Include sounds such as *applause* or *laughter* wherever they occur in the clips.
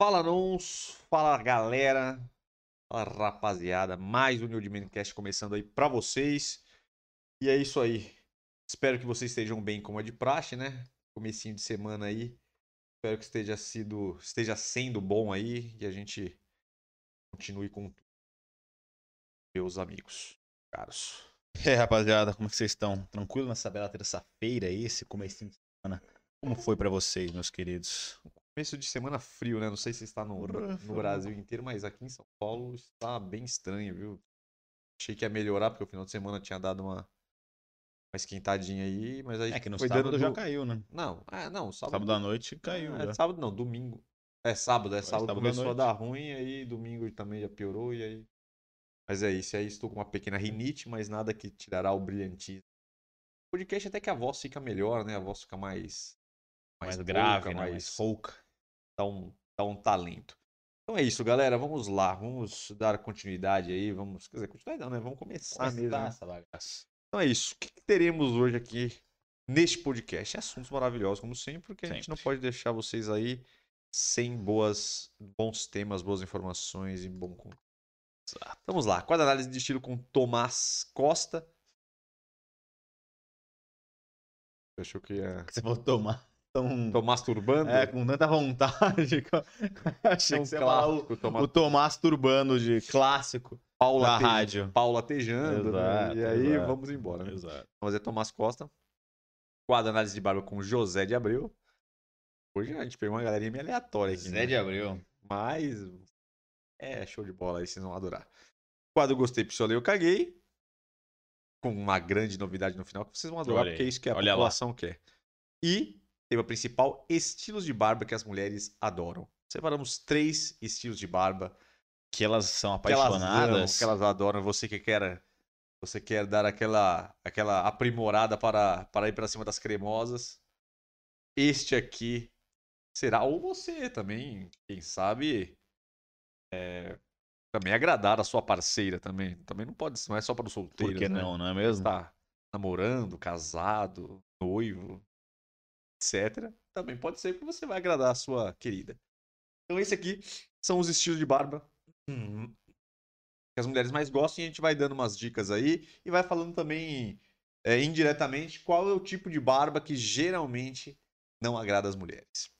Fala, Nons. Fala, galera. Fala, rapaziada. Mais um New Cast começando aí pra vocês. E é isso aí. Espero que vocês estejam bem como é de praxe, né? Comecinho de semana aí. Espero que esteja, sido, esteja sendo bom aí e a gente continue com. Meus amigos, caros. É, rapaziada, como é que vocês estão? Tranquilo nessa bela terça-feira aí, esse comecinho de semana? Como foi pra vocês, meus queridos? Começo de semana frio, né? Não sei se está no, no Brasil inteiro, mas aqui em São Paulo está bem estranho, viu? Achei que ia melhorar, porque o final de semana tinha dado uma, uma esquentadinha aí, mas aí É que no foi sábado dando já do- caiu, né? Não, é, não, sábado. Sábado à noite caiu é, já. sábado não, domingo. É sábado, é sábado, sábado à começou a dar ruim, aí domingo também já piorou, e aí. Mas é isso, aí estou com uma pequena rinite, mas nada que tirará o brilhantismo. O podcast até que a voz fica melhor, né? A voz fica mais. Mais rouca, grave, né? mais Mais rouca. dá um, dá um talento. Então é isso, galera. Vamos lá. Vamos dar continuidade aí. Vamos. Quer dizer, continuidade não, né? Vamos começar mesmo. né? essa bagaça. Então é isso. O que, que teremos hoje aqui neste podcast? Assuntos maravilhosos, como sempre, porque a gente não Sempre. pode deixar vocês aí sem boas, bons temas, boas informações e bom conteúdo. Vamos lá. Quadro análise de estilo com Tomás Costa. Achou que ia. Você falou tomar. Tão... Tô masturbando? É, com tanta vontade. *laughs* Achei um que você ia falar o, clássico. Tomás o Tomás Turbano de clássico Paula da Te- rádio. Paula Tejando. né? Exato, E aí exato. vamos embora. Né? Exato. Vamos fazer Tomás Costa. Quadro análise de barba com José de Abreu. Hoje a gente pegou uma galerinha meio aleatória aqui. Zé né? de Abril. Mas é show de bola aí, vocês vão adorar. Quadro Gostei, Pistolei, Eu Caguei. Com uma grande novidade no final que vocês vão adorar, porque é isso que a olha lá. população quer. E tema principal, estilos de barba que as mulheres adoram. Separamos três estilos de barba Que elas são que elas amam, apaixonadas. que elas adoram. Você que quer, você quer dar aquela, aquela aprimorada para, para ir para cima das cremosas. Este aqui será, ou você também, quem sabe, é, também agradar a sua parceira também. Também não pode, não é só para os solteiros. Por que né? não, não é mesmo? Está namorando, casado, noivo, etc. Também pode ser que você vai agradar a sua querida. Então esse aqui são os estilos de barba hum, que as mulheres mais gostam e a gente vai dando umas dicas aí e vai falando também é, indiretamente qual é o tipo de barba que geralmente não agrada as mulheres.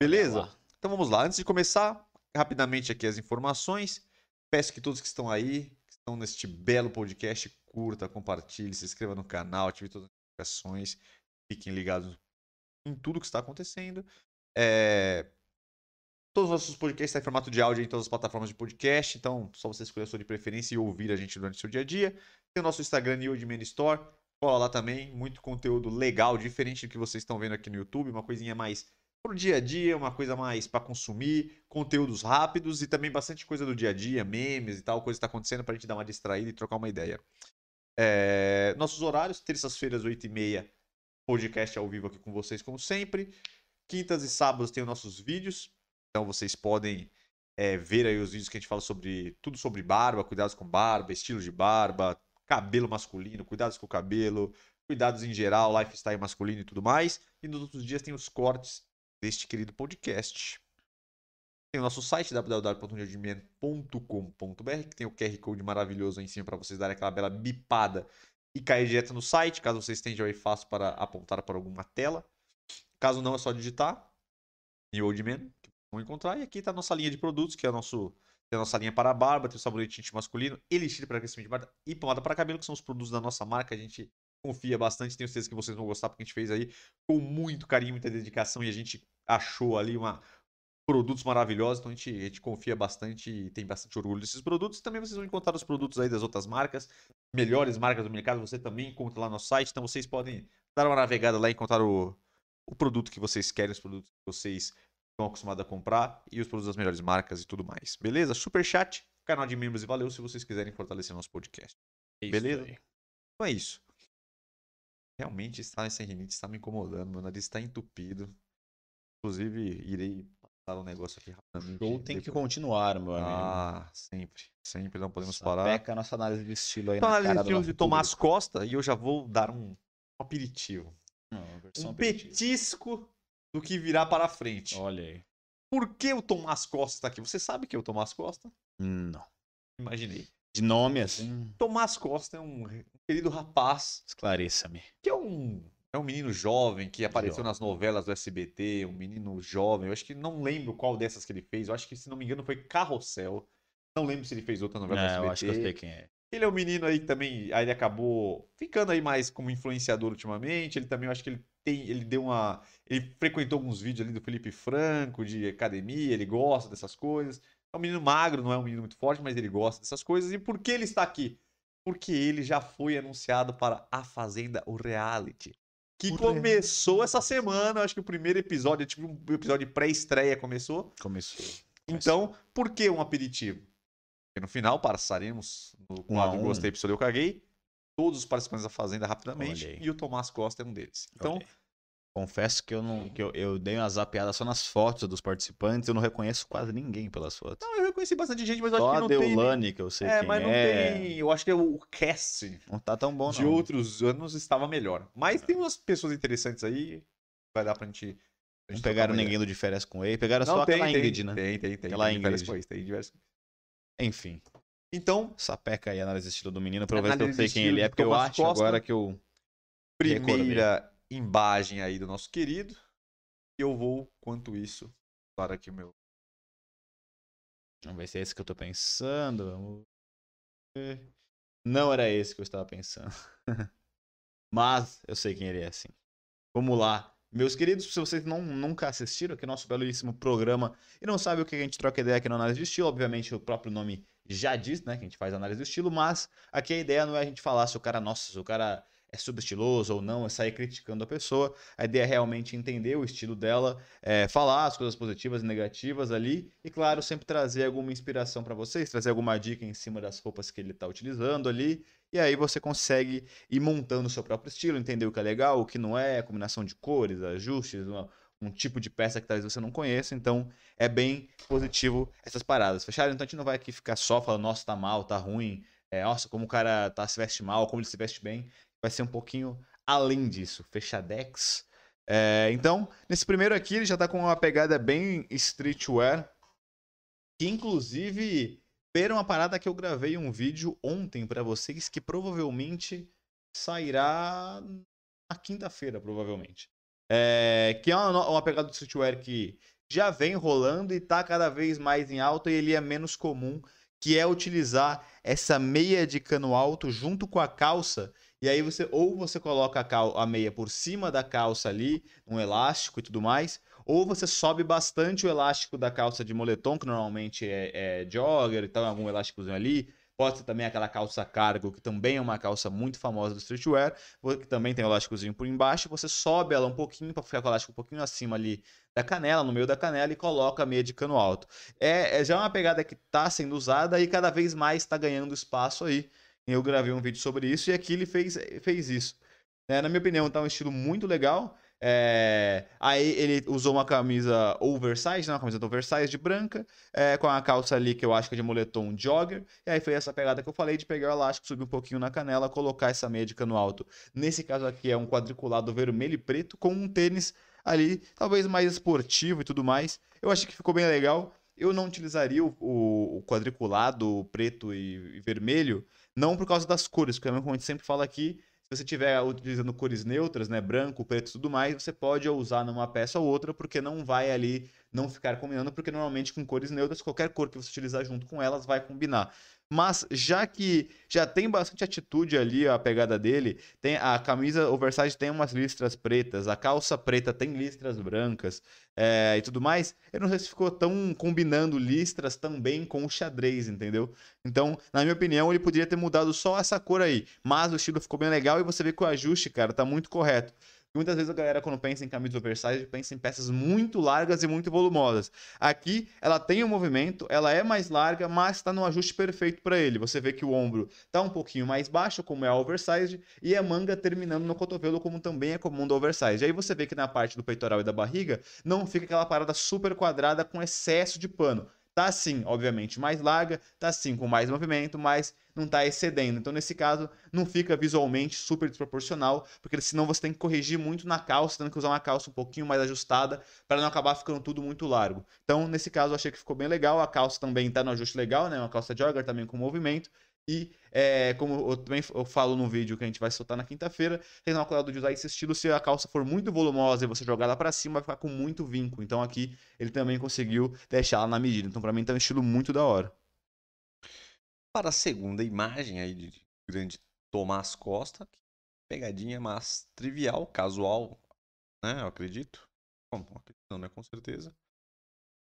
Beleza? Então vamos lá. Antes de começar, rapidamente aqui as informações. Peço que todos que estão aí, que estão neste belo podcast, curta, compartilhe, se inscreva no canal, ative todas as notificações, fiquem ligados em tudo que está acontecendo. É, Todos os nossos podcasts estão em formato de áudio em todas as plataformas de podcast, então só você escolher a sua de preferência e ouvir a gente durante o seu dia a dia. Tem o nosso Instagram, New Old Man Store, cola lá também, muito conteúdo legal, diferente do que vocês estão vendo aqui no YouTube, uma coisinha mais pro dia a dia, uma coisa mais para consumir, conteúdos rápidos e também bastante coisa do dia a dia, memes e tal, coisa que está acontecendo pra gente dar uma distraída e trocar uma ideia. É, Nossos horários, terças-feiras, 8h30, podcast ao vivo aqui com vocês, como sempre. Quintas e sábados tem os nossos vídeos, então vocês podem é, ver aí os vídeos que a gente fala sobre tudo sobre barba, cuidados com barba, estilos de barba, cabelo masculino, cuidados com o cabelo, cuidados em geral, lifestyle masculino e tudo mais. E nos outros dias tem os cortes deste querido podcast. Tem o nosso site www.nerdman.com.br que tem o QR Code maravilhoso aí em cima para vocês darem aquela bela bipada e cair direto no site, caso vocês tenham aí fácil para apontar para alguma tela. Caso não, é só digitar em Old Man, que vão encontrar. E aqui está a nossa linha de produtos, que é a, nosso, tem a nossa linha para barba, tem o sabonete íntimo masculino, elixir para crescimento de barba e pomada para cabelo, que são os produtos da nossa marca. A gente confia bastante, tenho certeza que vocês vão gostar, porque a gente fez aí com muito carinho, muita dedicação e a gente achou ali uma produtos maravilhosos, então a gente, a gente confia bastante e tem bastante orgulho desses produtos. Também vocês vão encontrar os produtos aí das outras marcas, melhores marcas do mercado, você também encontra lá no site, então vocês podem dar uma navegada lá e encontrar o, o produto que vocês querem, os produtos que vocês estão acostumados a comprar e os produtos das melhores marcas e tudo mais. Beleza? Superchat, canal de membros e valeu se vocês quiserem fortalecer nosso podcast. Isso Beleza? aí. Então é isso. Realmente está essa rinite está me incomodando, meu nariz está entupido. Inclusive, irei um negócio aqui rapidamente. O show tem que continuar, meu amigo. Ah, sempre. Sempre não podemos Só parar. Peca a nossa análise de estilo aí Então, na análise de estilo de Tomás público. Costa e eu já vou dar um aperitivo. Não, Um aperitiva. petisco do que virá para frente. Olha aí. Por que o Tomás Costa está aqui? Você sabe que é o Tomás Costa? Não. Imaginei. De nome, assim, Tomás Costa é um querido rapaz esclareça-me. que é um, é um menino jovem que apareceu Jovem. nas novelas do SBT, um menino jovem. Eu acho que não lembro qual dessas que ele fez. Eu acho que, se não me engano, foi Carrossel. Não lembro se ele fez outra novela É, do SBT. eu acho que eu sei quem é. Ele é um menino aí que também, aí ele acabou ficando aí mais como influenciador ultimamente. Ele também, eu acho que ele tem, ele deu uma, ele frequentou alguns vídeos ali do Felipe Franco de academia, ele gosta dessas coisas. É um menino magro, não é um menino muito forte, mas ele gosta dessas coisas. E por que ele está aqui? Porque ele já foi anunciado para A Fazenda, o reality. Que começou essa semana, acho que o primeiro episódio, tipo um episódio de pré-estreia começou. Começou. Então, por que um aperitivo? Porque no final passaremos no quadro um. Gostei, Episódio Eu Caguei, todos os participantes da Fazenda rapidamente, e o Tomás Costa é um deles. Então, Ok. Confesso que eu não. Que eu, eu dei uma zapeada só nas fotos dos participantes, eu não reconheço quase ninguém pelas fotos. não, eu reconheci bastante gente, mas eu Só acho a que não tem... Deolane, que eu sei É, quem mas não é. tem... Eu acho que é o cast Não tá tão bom, de não. outros anos estava melhor. Mas tem umas pessoas interessantes aí, vai dar pra gente... pra Não gente pegaram trocar uma ninguém do de férias com ele, pegaram ideia. só Não, tem, aquela tem, Ingrid, né? Tem, tem, tem. Aquela tem diversas Ingrid. coisas, tem diversas- Enfim. Então, Sapeca aí a análise de estilo do menino pra eu ver se eu sei quem ele é, porque eu acho Costa. agora que eu. primeira imagem aí do nosso querido. E eu vou, quanto isso, para aqui o meu. Vamos ver se é esse que eu tô pensando. Vamos. Não era esse que eu estava pensando. *laughs* Mas eu sei quem ele é, sim. Vamos lá. Meus queridos, se vocês não, nunca assistiram aqui nosso belíssimo programa e não sabem o que a gente troca ideia aqui na análise de estilo, obviamente o próprio nome já diz, né, que a gente faz análise do estilo, mas aqui a ideia não é a gente falar se o cara, nossa, se o cara é subestiloso ou não, é sair criticando a pessoa. A ideia é realmente entender o estilo dela, é, falar as coisas positivas e negativas ali e, claro, sempre trazer alguma inspiração para vocês, trazer alguma dica em cima das roupas que ele está utilizando ali. E aí você consegue ir montando o seu próprio estilo, entender o que é legal, o que não é, combinação de cores, ajustes, uma- um tipo de peça que talvez você não conheça. Então é bem positivo essas paradas. Fecharam? Então a gente não vai aqui ficar só falando, nossa, tá mal, tá ruim, é, nossa, como o cara tá, se veste mal, como ele se veste bem. Vai ser um pouquinho além disso. Fechadex. É, então, nesse primeiro aqui, ele já tá com uma pegada bem streetwear. Que inclusive Viram uma parada que eu gravei um vídeo ontem pra vocês que provavelmente sairá na quinta-feira, provavelmente. É, que é uma, uma pegada do streetwear que já vem rolando e tá cada vez mais em alta e ele é menos comum, que é utilizar essa meia de cano alto junto com a calça. E aí você ou você coloca a, cal- a meia por cima da calça ali, um elástico e tudo mais, ou você sobe bastante o elástico da calça de moletom, que normalmente é, é jogger e tal, algum elásticozinho ali. Pode ser também aquela calça cargo, que também é uma calça muito famosa do streetwear, que também tem elásticozinho por embaixo. Você sobe ela um pouquinho para ficar com o elástico um pouquinho acima ali da canela, no meio da canela, e coloca a meia de cano alto. É, é já uma pegada que está sendo usada e cada vez mais está ganhando espaço aí. Eu gravei um vídeo sobre isso e aqui ele fez, fez isso. É, na minha opinião, tá um estilo muito legal. É, aí ele usou uma camisa oversize, né, uma camisa oversize branca, é, com a calça ali que eu acho que é de moletom jogger. E aí foi essa pegada que eu falei de pegar o elástico, subir um pouquinho na canela, colocar essa meia de cano alto. Nesse caso aqui é um quadriculado vermelho e preto com um tênis ali, talvez mais esportivo e tudo mais. Eu acho que ficou bem legal. Eu não utilizaria o, o- o quadriculado preto e, e vermelho, não por causa das cores, porque como a gente sempre fala aqui, se você estiver utilizando cores neutras, né, branco, preto e tudo mais, você pode usar numa peça ou outra, porque não vai ali não ficar combinando, porque normalmente com cores neutras, qualquer cor que você utilizar junto com elas vai combinar. Mas já que já tem bastante atitude ali a pegada dele, tem a camisa oversize tem umas listras pretas, a calça preta tem listras brancas é, e tudo mais. Eu não sei se ficou tão combinando listras também com o xadrez, entendeu? Então, na minha opinião, ele poderia ter mudado só essa cor aí, mas o estilo ficou bem legal e você vê que o ajuste, cara, tá muito correto. Muitas vezes a galera, quando pensa em camisa oversize, pensa em peças muito largas e muito volumosas. Aqui, ela tem um movimento, ela é mais larga, mas está no ajuste perfeito para ele. Você vê que o ombro tá um pouquinho mais baixo, como é a oversize, e a manga terminando no cotovelo, como também é comum do oversize. Aí você vê que na parte do peitoral e da barriga, não fica aquela parada super quadrada com excesso de pano. Tá sim, obviamente, mais larga, tá sim com mais movimento, mas não tá excedendo. Então, nesse caso, não fica visualmente super desproporcional, porque senão você tem que corrigir muito na calça, tendo que usar uma calça um pouquinho mais ajustada para não acabar ficando tudo muito largo. Então, nesse caso, eu achei que ficou bem legal. A calça também tá no ajuste legal, né? Uma calça jogger também com movimento. E, é, como eu também eu falo no vídeo que a gente vai soltar na quinta-feira, tem uma cuidado de usar esse estilo se a calça for muito volumosa e você jogar ela para cima, vai ficar com muito vinco. Então aqui ele também conseguiu deixar ela na medida. Então para mim tá um estilo muito da hora. Para a segunda imagem aí de grande Tomás Costa, pegadinha mais trivial, casual, né? Eu acredito. Bom, não, né? Com certeza.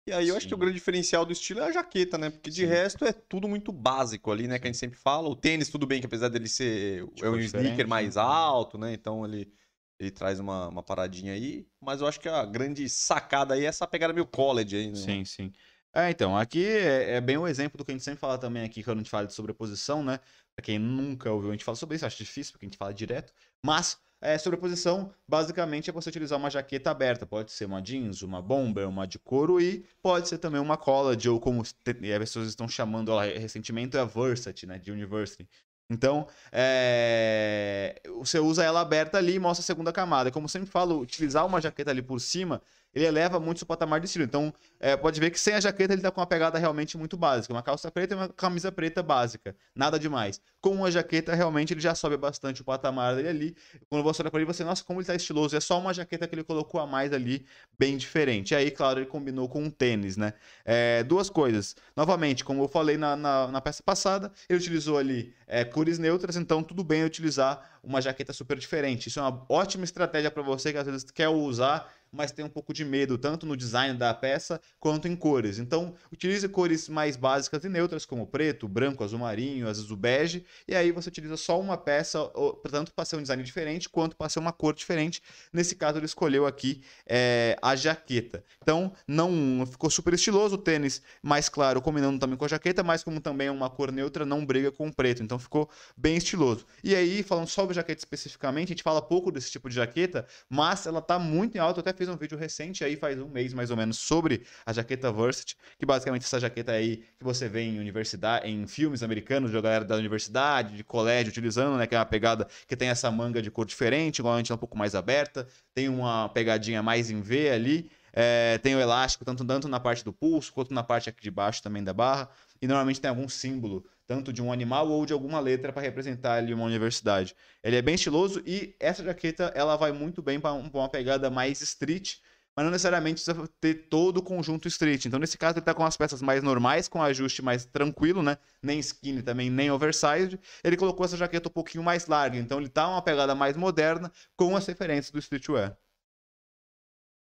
E aí eu acho que o grande diferencial do estilo é a jaqueta, né? Porque de Sim. resto é tudo muito básico ali, né? Que a gente sempre fala. O tênis, tudo bem, que apesar dele ser Tipo, é um sneaker mais né? alto, né? Então ele, ele traz uma, uma paradinha aí. Mas eu acho que a grande sacada aí é essa pegada meio college aí, né? Sim, sim. É, então, aqui é, é bem o exemplo do que a gente sempre fala também aqui quando a gente fala de sobreposição, né? Pra quem nunca ouviu a gente falar sobre isso, acho difícil, porque a gente fala direto. Mas, é, sobreposição, basicamente, é você utilizar uma jaqueta aberta. Pode ser uma jeans, uma bomber, uma de couro e pode ser também uma college, ou como as pessoas estão chamando ela recentemente, é a Versace, né? De University. Então, é, você usa ela aberta ali e mostra a segunda camada. Como sempre falo, utilizar uma jaqueta ali por cima, ele eleva muito o patamar de estilo. Então, é, pode ver que sem a jaqueta ele tá com uma pegada realmente muito básica. Uma calça preta e uma camisa preta básica. Nada demais. Com a jaqueta, realmente, ele já sobe bastante o patamar dele ali. Quando você olha pra ele, você, nossa, como ele tá estiloso. É só uma jaqueta que ele colocou a mais ali, bem diferente. E aí, claro, ele combinou com um tênis, né? É, duas coisas. Novamente, como eu falei na, na, na peça passada, ele utilizou ali é, cores neutras, então tudo bem utilizar uma jaqueta super diferente. Isso é uma ótima estratégia para você que às vezes quer usar, mas tem um pouco de medo, tanto no design da peça quanto em cores. Então, utilize cores mais básicas e neutras, como preto, branco, azul marinho, o bege, e aí você utiliza só uma peça, tanto para ser um design diferente, quanto para ser uma cor diferente. Nesse caso, ele escolheu aqui é, a jaqueta. Então, não ficou super estiloso o tênis, mais claro, combinando também com a jaqueta, mas como também é uma cor neutra, não briga com o preto. Então, ficou bem estiloso. E aí, falando sobre jaqueta especificamente, a gente fala pouco desse tipo de jaqueta, mas ela tá muito em alta. Eu até fiz um vídeo recente aí, faz um mês mais ou menos, sobre a jaqueta Varsity, que basicamente essa jaqueta aí que você vê em universidade, em filmes americanos, de galera da universidade, de colégio utilizando, né? Que é uma pegada que tem essa manga de cor diferente, igualmente é um pouco mais aberta, tem uma pegadinha mais em V ali. é, tem o elástico tanto, tanto na parte do pulso quanto na parte aqui de baixo também da barra. E normalmente tem algum símbolo, tanto de um animal ou de alguma letra para representar ali uma universidade. Ele é bem estiloso e essa jaqueta ela vai muito bem para uma pegada mais street, mas não necessariamente precisa ter todo o conjunto street. Então, nesse caso, ele tá com as peças mais normais, com ajuste mais tranquilo, né? Nem skinny também, nem oversized. Ele colocou essa jaqueta um pouquinho mais larga, então ele tá uma pegada mais moderna, com as referências do streetwear.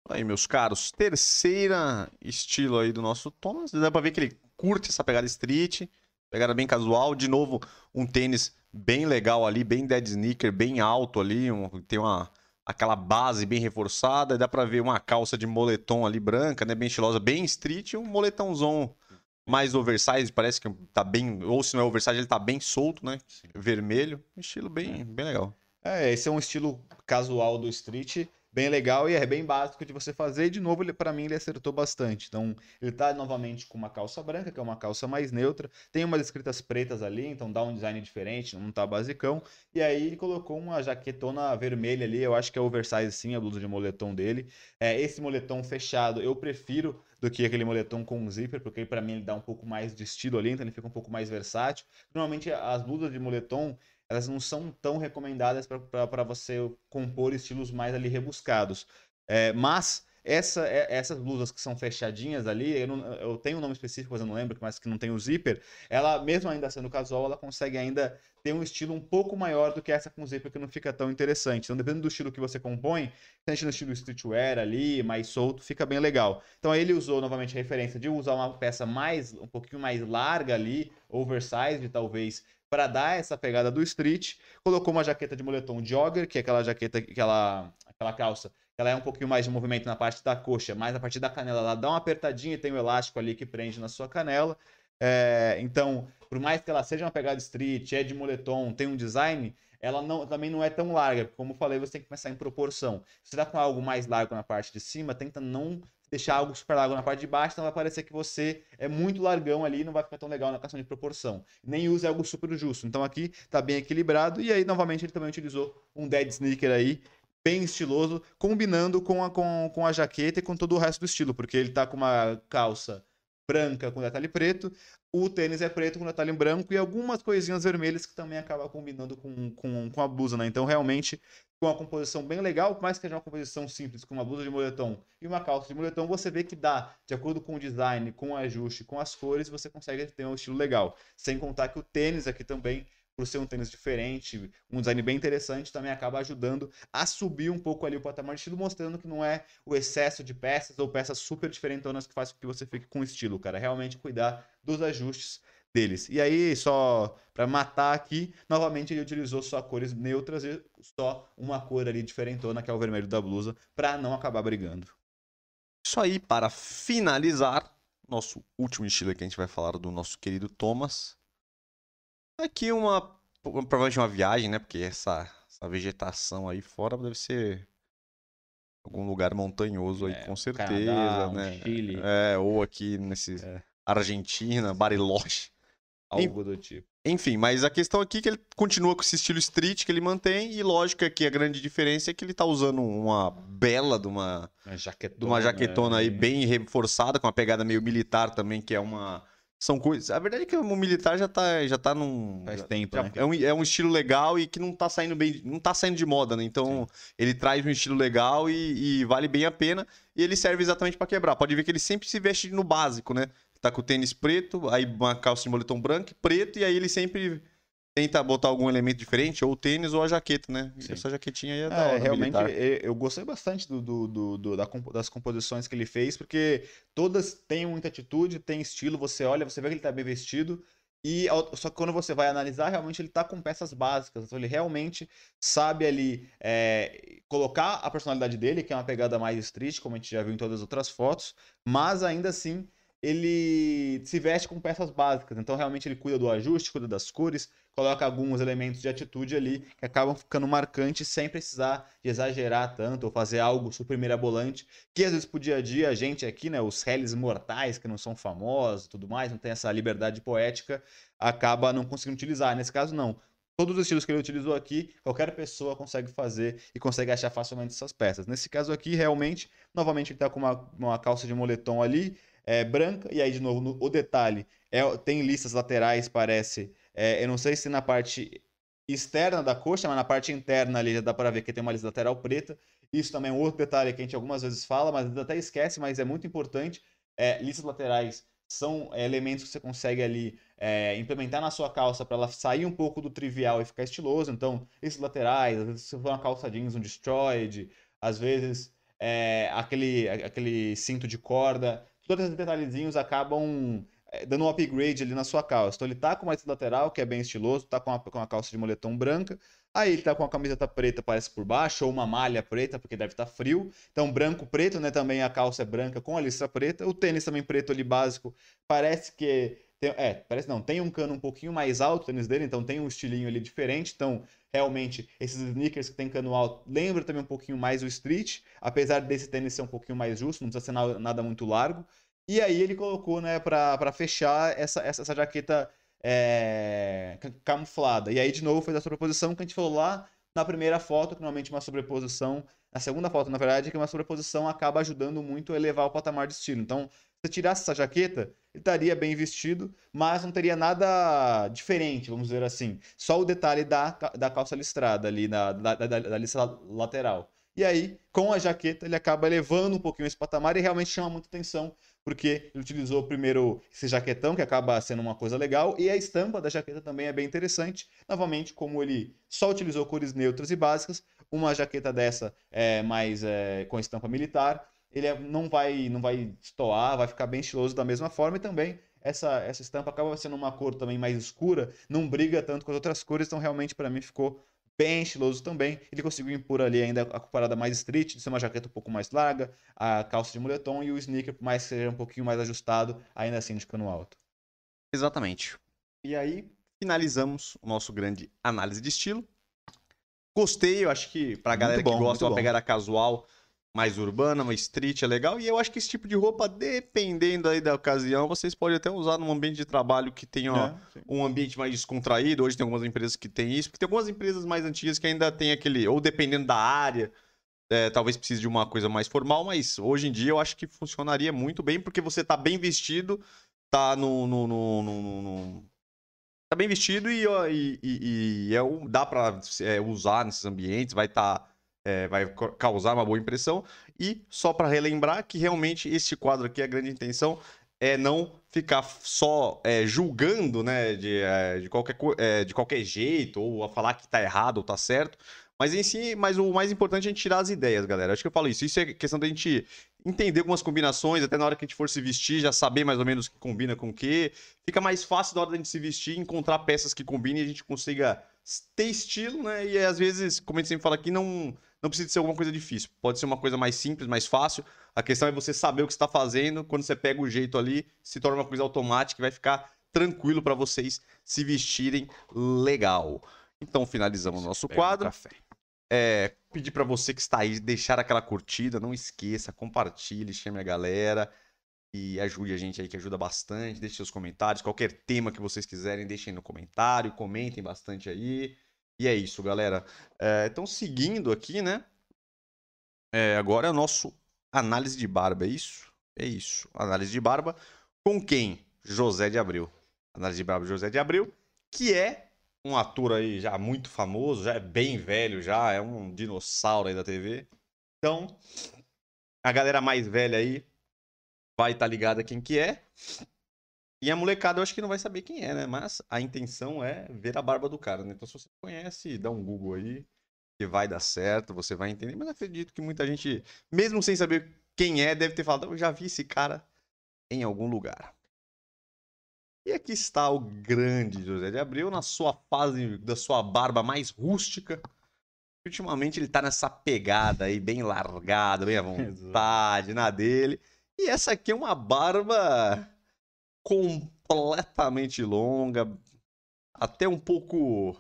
Aí, meus caros, terceira estilo aí do nosso Thomas. Dá pra ver que ele curte essa pegada street, pegada bem casual. De novo, um tênis bem legal ali, bem dead sneaker, bem alto ali. um- tem uma aquela base bem reforçada. Dá pra ver uma calça de moletom ali branca, né? Bem estilosa, bem street. e Um moletãozão mais oversized, parece que tá bem... Ou se não é oversized, ele tá bem solto, né? Vermelho. Um estilo bem, bem legal. É, esse é um estilo casual do street, bem legal e é bem básico de você fazer. E de novo, para mim ele acertou bastante. Então, ele tá novamente com uma calça branca, que é uma calça mais neutra. Tem umas escritas pretas ali, então dá um design diferente, não tá basicão. E aí ele colocou uma jaquetona vermelha ali, eu acho que é oversize sim, a blusa de moletom dele. É, esse moletom fechado eu prefiro do que aquele moletom com zíper, porque para mim ele dá um pouco mais de estilo ali, então ele fica um pouco mais versátil. Normalmente as blusas de moletom elas não são tão recomendadas para você compor estilos mais ali rebuscados. É, mas essa, é- essas blusas que são fechadinhas ali, eu, não- eu tenho um nome específico, mas eu não lembro, mas que não tem o zíper, ela, mesmo ainda sendo casual, ela consegue ainda ter um estilo um pouco maior do que essa com zíper, que não fica tão interessante. Então, dependendo do estilo que você compõe, se a gente no estilo streetwear ali, mais solto, fica bem legal. Então, ele usou novamente a referência de usar uma peça mais, um pouquinho mais larga ali, oversized talvez, para dar essa pegada do street, colocou uma jaqueta de moletom jogger, que é aquela jaqueta, aquela, aquela calça, ela é um pouquinho mais de movimento na parte da coxa, mais na parte da canela, ela dá uma apertadinha e tem o elástico ali que prende na sua canela. É, então, por mais que ela seja uma pegada street, é de moletom, tem um design, ela não, também não é tão larga. Como eu falei, você tem que pensar em proporção. Se você tá com algo mais largo na parte de cima, tenta não deixar algo super largo na parte de baixo, então vai parecer que você é muito largão ali, não vai ficar tão legal na questão de proporção. Nem use algo super justo. Então aqui tá bem equilibrado e aí novamente ele também utilizou um dead sneaker aí bem estiloso, combinando com a, com, com a jaqueta e com todo o resto do estilo, porque ele tá com uma calça branca com detalhe preto, o tênis é preto com detalhe branco e algumas coisinhas vermelhas que também acaba combinando com, com, com a blusa, né? Então, realmente, com uma composição bem legal, mais que seja uma composição simples, com uma blusa de moletom e uma calça de moletom, você vê que dá, de acordo com o design, com o ajuste, com as cores, você consegue ter um estilo legal. Sem contar que o tênis aqui também por ser um tênis diferente, um design bem interessante, também acaba ajudando a subir um pouco ali o patamar de estilo, mostrando que não é o excesso de peças ou peças super diferentonas que faz com que você fique com estilo, cara. Realmente cuidar dos ajustes deles. E aí, só para matar aqui, novamente ele utilizou só cores neutras e só uma cor ali diferentona, que é o vermelho da blusa, para não acabar brigando. Isso aí, para finalizar, nosso último estilo que a gente vai falar do nosso querido Thomas, Aqui uma. Provavelmente uma viagem, né? Porque essa, essa vegetação aí fora deve ser algum lugar montanhoso aí, É, com certeza, Canadá, um né? Chile. É, ou aqui nesse É. Argentina, Bariloche. *laughs* Algo do tipo. Enfim, mas a questão aqui é que ele continua com esse estilo street que ele mantém, e lógico é que a grande diferença é que ele tá usando uma bela de uma, Uma jaquetona. de uma jaquetona aí né? bem reforçada, com uma pegada meio militar também, que é uma. São coisas. A verdade é que o militar já tá, já tá num. Faz já- tempo, já- né? é, um, é um estilo legal e que não tá saindo bem. Não tá saindo de moda, né? Então, ele traz um estilo legal e, e vale bem a pena. E ele serve exatamente pra quebrar. Pode ver que ele sempre se veste no básico, né? Tá com o tênis preto, aí uma calça de moletom branco e preto, e aí ele sempre tenta botar algum elemento diferente, ou o tênis ou a jaqueta, né? Sim. essa jaquetinha aí é, da É, hora, realmente militar. é, eu gostei bastante do, do- do- do- da das composições que ele fez, porque todas têm muita atitude, têm estilo, você olha, você vê que ele tá bem vestido, e só que quando você vai analisar, realmente ele tá com peças básicas, então ele realmente sabe ali é, colocar a personalidade dele, que é uma pegada mais street, como a gente já viu em todas as outras fotos, mas ainda assim ele se veste com peças básicas, então realmente ele cuida do ajuste, cuida das cores, coloca alguns elementos de atitude ali que acabam ficando marcantes sem precisar de exagerar tanto ou fazer algo super mirabolante, que às vezes pro dia a dia a gente aqui, né, os réis mortais que não são famosos tudo mais, não tem essa liberdade poética, acaba não conseguindo utilizar. Nesse caso não. Todos os estilos que ele utilizou aqui, qualquer pessoa consegue fazer e consegue achar facilmente essas peças. Nesse caso aqui, realmente, novamente ele tá com uma, uma calça de moletom ali, é, branca, e aí de novo, no- o detalhe, é, tem listas laterais, parece, é, eu não sei se na parte externa da coxa, mas na parte interna ali já dá para ver que tem uma lista lateral preta. Isso também é um outro detalhe que a gente algumas vezes fala, mas até esquece, mas é muito importante. É, listas laterais são é, elementos que você consegue ali é, implementar na sua calça para ela sair um pouco do trivial e ficar estiloso. Então, listas laterais, às vezes se for uma calça jeans, um destroyed, às vezes é, aquele, aquele cinto de corda, todos esses detalhezinhos acabam dando um upgrade ali na sua calça. Então ele tá com uma lateral, que é bem estiloso, tá com uma, com uma calça de moletom branca, aí ele tá com uma camiseta preta, parece por baixo, ou uma malha preta, porque deve estar frio. Então branco, preto, né? Também a calça é branca com a lista preta. O tênis também preto ali básico, parece que tem- é, parece não, tem um cano um pouquinho mais alto o tênis dele, então tem um estilinho ali diferente. Então, realmente, esses sneakers que tem cano alto lembra também um pouquinho mais o street, apesar desse tênis ser um pouquinho mais justo, não precisa ser na- nada muito largo. E aí ele colocou, né, pra, pra fechar essa, essa, essa jaqueta é, ca- camuflada. E aí, de novo, fez a sobreposição que a gente falou lá na primeira foto, que normalmente uma sobreposição, na segunda foto, na verdade, que uma sobreposição acaba ajudando muito a elevar o patamar de estilo. Então, se você tirasse essa jaqueta, ele estaria bem vestido, mas não teria nada diferente, vamos dizer assim. Só o detalhe da, da calça listrada ali, na, da, da, da lista lateral. E aí, com a jaqueta, ele acaba elevando um pouquinho esse patamar e realmente chama muita atenção, porque ele utilizou primeiro esse jaquetão, que acaba sendo uma coisa legal, e a estampa da jaqueta também é bem interessante. Novamente, como ele só utilizou cores neutras e básicas, uma jaqueta dessa é mais é, com estampa militar, ele é- não vai não vai estoar, vai ficar bem estiloso da mesma forma e também essa, essa estampa acaba sendo uma cor também mais escura, não briga tanto com as outras cores, então realmente para mim ficou bem estiloso também. Ele conseguiu impor ali ainda a parada mais street, de ser uma jaqueta um pouco mais larga, a calça de moletom e o sneaker, por mais que seja um pouquinho mais ajustado, ainda assim de cano alto. Exatamente. E aí, finalizamos o nosso grande análise de estilo. Gostei, eu acho que pra galera bom, que gosta de uma pegada casual, mais urbana, mais street, é legal. E eu acho que esse tipo de roupa, dependendo aí da ocasião, vocês podem até usar num ambiente de trabalho que tenha ó, É, um ambiente mais descontraído. Hoje tem algumas empresas que têm isso, porque tem algumas empresas mais antigas que ainda tem aquele, ou dependendo da área, é, talvez precise de uma coisa mais formal, mas hoje em dia eu acho que funcionaria muito bem, porque você tá bem vestido, tá no. no, no, no- no- Tá bem vestido e, ó, e, e- e é dá pra é, usar nesses ambientes, vai estar. Vai co- causar uma boa impressão. E só pra relembrar que realmente este quadro aqui, a grande intenção é não ficar só é, julgando, né, de, é, de, qualquer, é, de qualquer jeito, ou a falar que tá errado ou tá certo. Mas em si, mas o mais importante é a gente tirar as ideias, galera. Acho que eu falo isso. Isso é questão da gente entender algumas combinações, até na hora que a gente for se vestir, já saber mais ou menos o que combina com o que. Fica mais fácil na hora da gente se vestir, encontrar peças que combinem e a gente consiga ter estilo, né? E às vezes, como a gente sempre fala aqui, não, não precisa ser alguma coisa difícil. Pode ser uma coisa mais simples, mais fácil. A questão é você saber o que está fazendo. Quando você pega o jeito ali, se torna uma coisa automática e vai ficar tranquilo para vocês se vestirem legal. Então finalizamos o nosso quadro. É, pedir pra você que está aí deixar aquela curtida, não esqueça, compartilhe, chame a galera e ajude a gente aí que ajuda bastante. Deixe seus comentários, qualquer tema que vocês quiserem, deixem no comentário, comentem bastante aí. E é isso, galera. É, então, seguindo aqui, né? É, agora é o nosso análise de barba, é isso? É isso. Análise de barba com quem? José de Abreu. Análise de barba José de Abreu, que é um ator aí já muito famoso, já é bem velho, já é um dinossauro aí da TV. Então, a galera mais velha aí vai estar ligada quem que é. E a molecada eu acho que não vai saber quem é, né? Mas a intenção é ver a barba do cara, né? Então, se você conhece, dá um Google aí, que vai dar certo, você vai entender. Mas acredito que muita gente, mesmo sem saber quem é, deve ter falado, eu já vi esse cara em algum lugar. E aqui está o grande José de Abreu na sua fase da sua barba mais rústica. Ultimamente ele tá nessa pegada aí, bem largada, bem à *laughs* vontade, na dele. E essa aqui é uma barba completamente longa, até um pouco.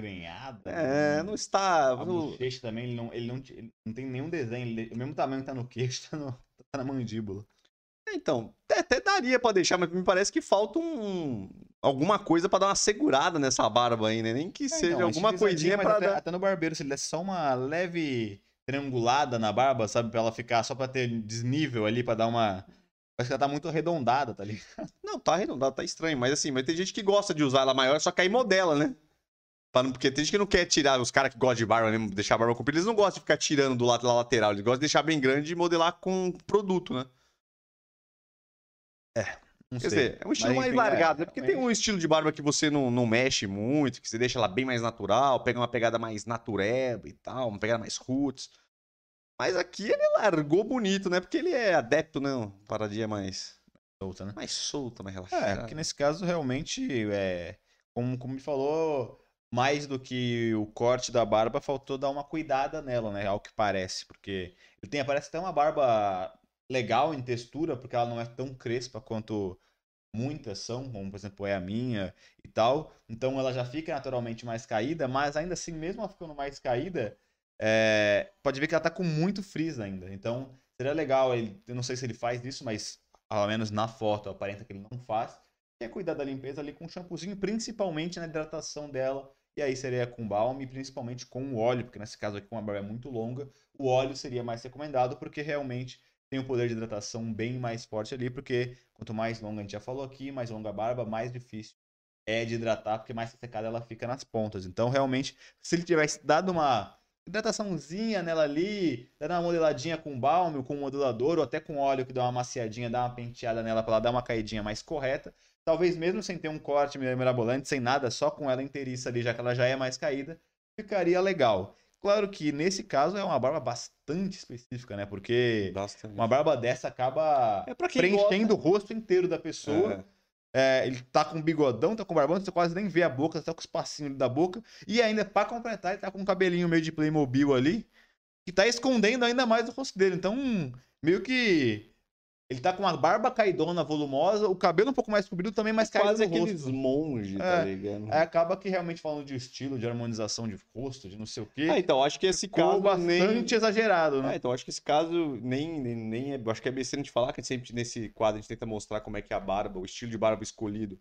Grenhada. É, né? não está. A bochecha também, ele não, ele, não, ele não tem nenhum desenho. ele- o mesmo tamanho que tá no queixo, *laughs* tá, no- tá na mandíbula. Então, até, daria pra deixar, mas me parece que falta um, alguma coisa pra dar uma segurada nessa barba aí, né? Nem que É, seja então, alguma estilizadinho, coisinha mas pra até, dar. até no barbeiro, se ele desse só uma leve triangulada na barba, sabe? Pra ela ficar, só pra ter desnível ali, pra dar uma... Parece que ela tá muito arredondada, tá ligado? *laughs* Não, tá arredondado, tá estranho, mas assim, mas tem gente que gosta de usar ela maior, só que aí modela, né? Porque tem gente que não quer tirar, os caras que gostam de barba mesmo, deixar a barba comprida, eles não gostam de ficar tirando do lado da lateral, eles gostam de deixar bem grande e modelar com produto, né? Não Quer sei. dizer, é um estilo Mas, mais enfim, largado, né? é, Porque tem um estilo de barba que você não, não mexe muito, que você deixa ela bem mais natural, pega uma pegada mais natureba e tal, uma pegada mais roots. Mas aqui ele largou bonito, né? Porque ele é adepto, né? Uma paradinha mais, solta, né? mais solta, mais É, relaxada. porque nesse caso, realmente, é, como, como me falou, mais do que o corte da barba, faltou dar uma cuidada nela, né? Ao que parece, porque ele tem, parece até uma barba legal em textura, porque ela não é tão crespa quanto muitas são, como por exemplo é a minha e tal. Então ela já fica naturalmente mais caída, mas ainda assim, mesmo ela ficando mais caída, é, pode ver que ela tá com muito frizz ainda. Então seria legal, ele, eu não sei se ele faz isso, mas ao menos na foto aparenta que ele não faz. É cuidar da limpeza ali com um shampoozinho, principalmente na hidratação dela. E aí seria com balme, principalmente com o óleo, porque nesse caso aqui, como a barba é muito longa, o óleo seria mais recomendado, porque realmente tem um poder de hidratação bem mais forte ali, porque quanto mais longa a gente já falou aqui, mais longa a barba, mais difícil é de hidratar, porque mais secada ela fica nas pontas. Então, realmente, se ele tivesse dado uma hidrataçãozinha nela ali, dando uma modeladinha com balme, com modulador, ou até com óleo que dá uma maciadinha, dá uma penteada nela para ela dar uma caidinha mais correta, talvez mesmo sem ter um corte mirabolante, sem nada, só com ela inteiriça ali, já que ela já é mais caída, ficaria legal. Claro que nesse caso é uma barba bastante específica, né? Porque Bastante. uma barba dessa acaba É preenchendo o rosto inteiro da pessoa. É. É, ele tá com bigodão, tá com barbão, você quase nem vê a boca, tá com os passinhos da boca. E ainda, pra completar, ele tá com um cabelinho meio de Playmobil ali, que tá escondendo ainda mais o rosto dele. Então, meio que Ele tá com uma barba caidona, volumosa, o cabelo um pouco mais comprido também, mas caído Quase no aqueles rosto. monges, tá É. ligado? Aí acaba que realmente falando de estilo, de harmonização de rosto, de não sei o quê, Ah, então, acho que esse caso nem... bastante exagerado, né? É, então acho que esse caso nem, nem, nem é. Acho que é besteira de falar, que a gente sempre nesse quadro a gente tenta mostrar como é que a barba, o estilo de barba escolhido,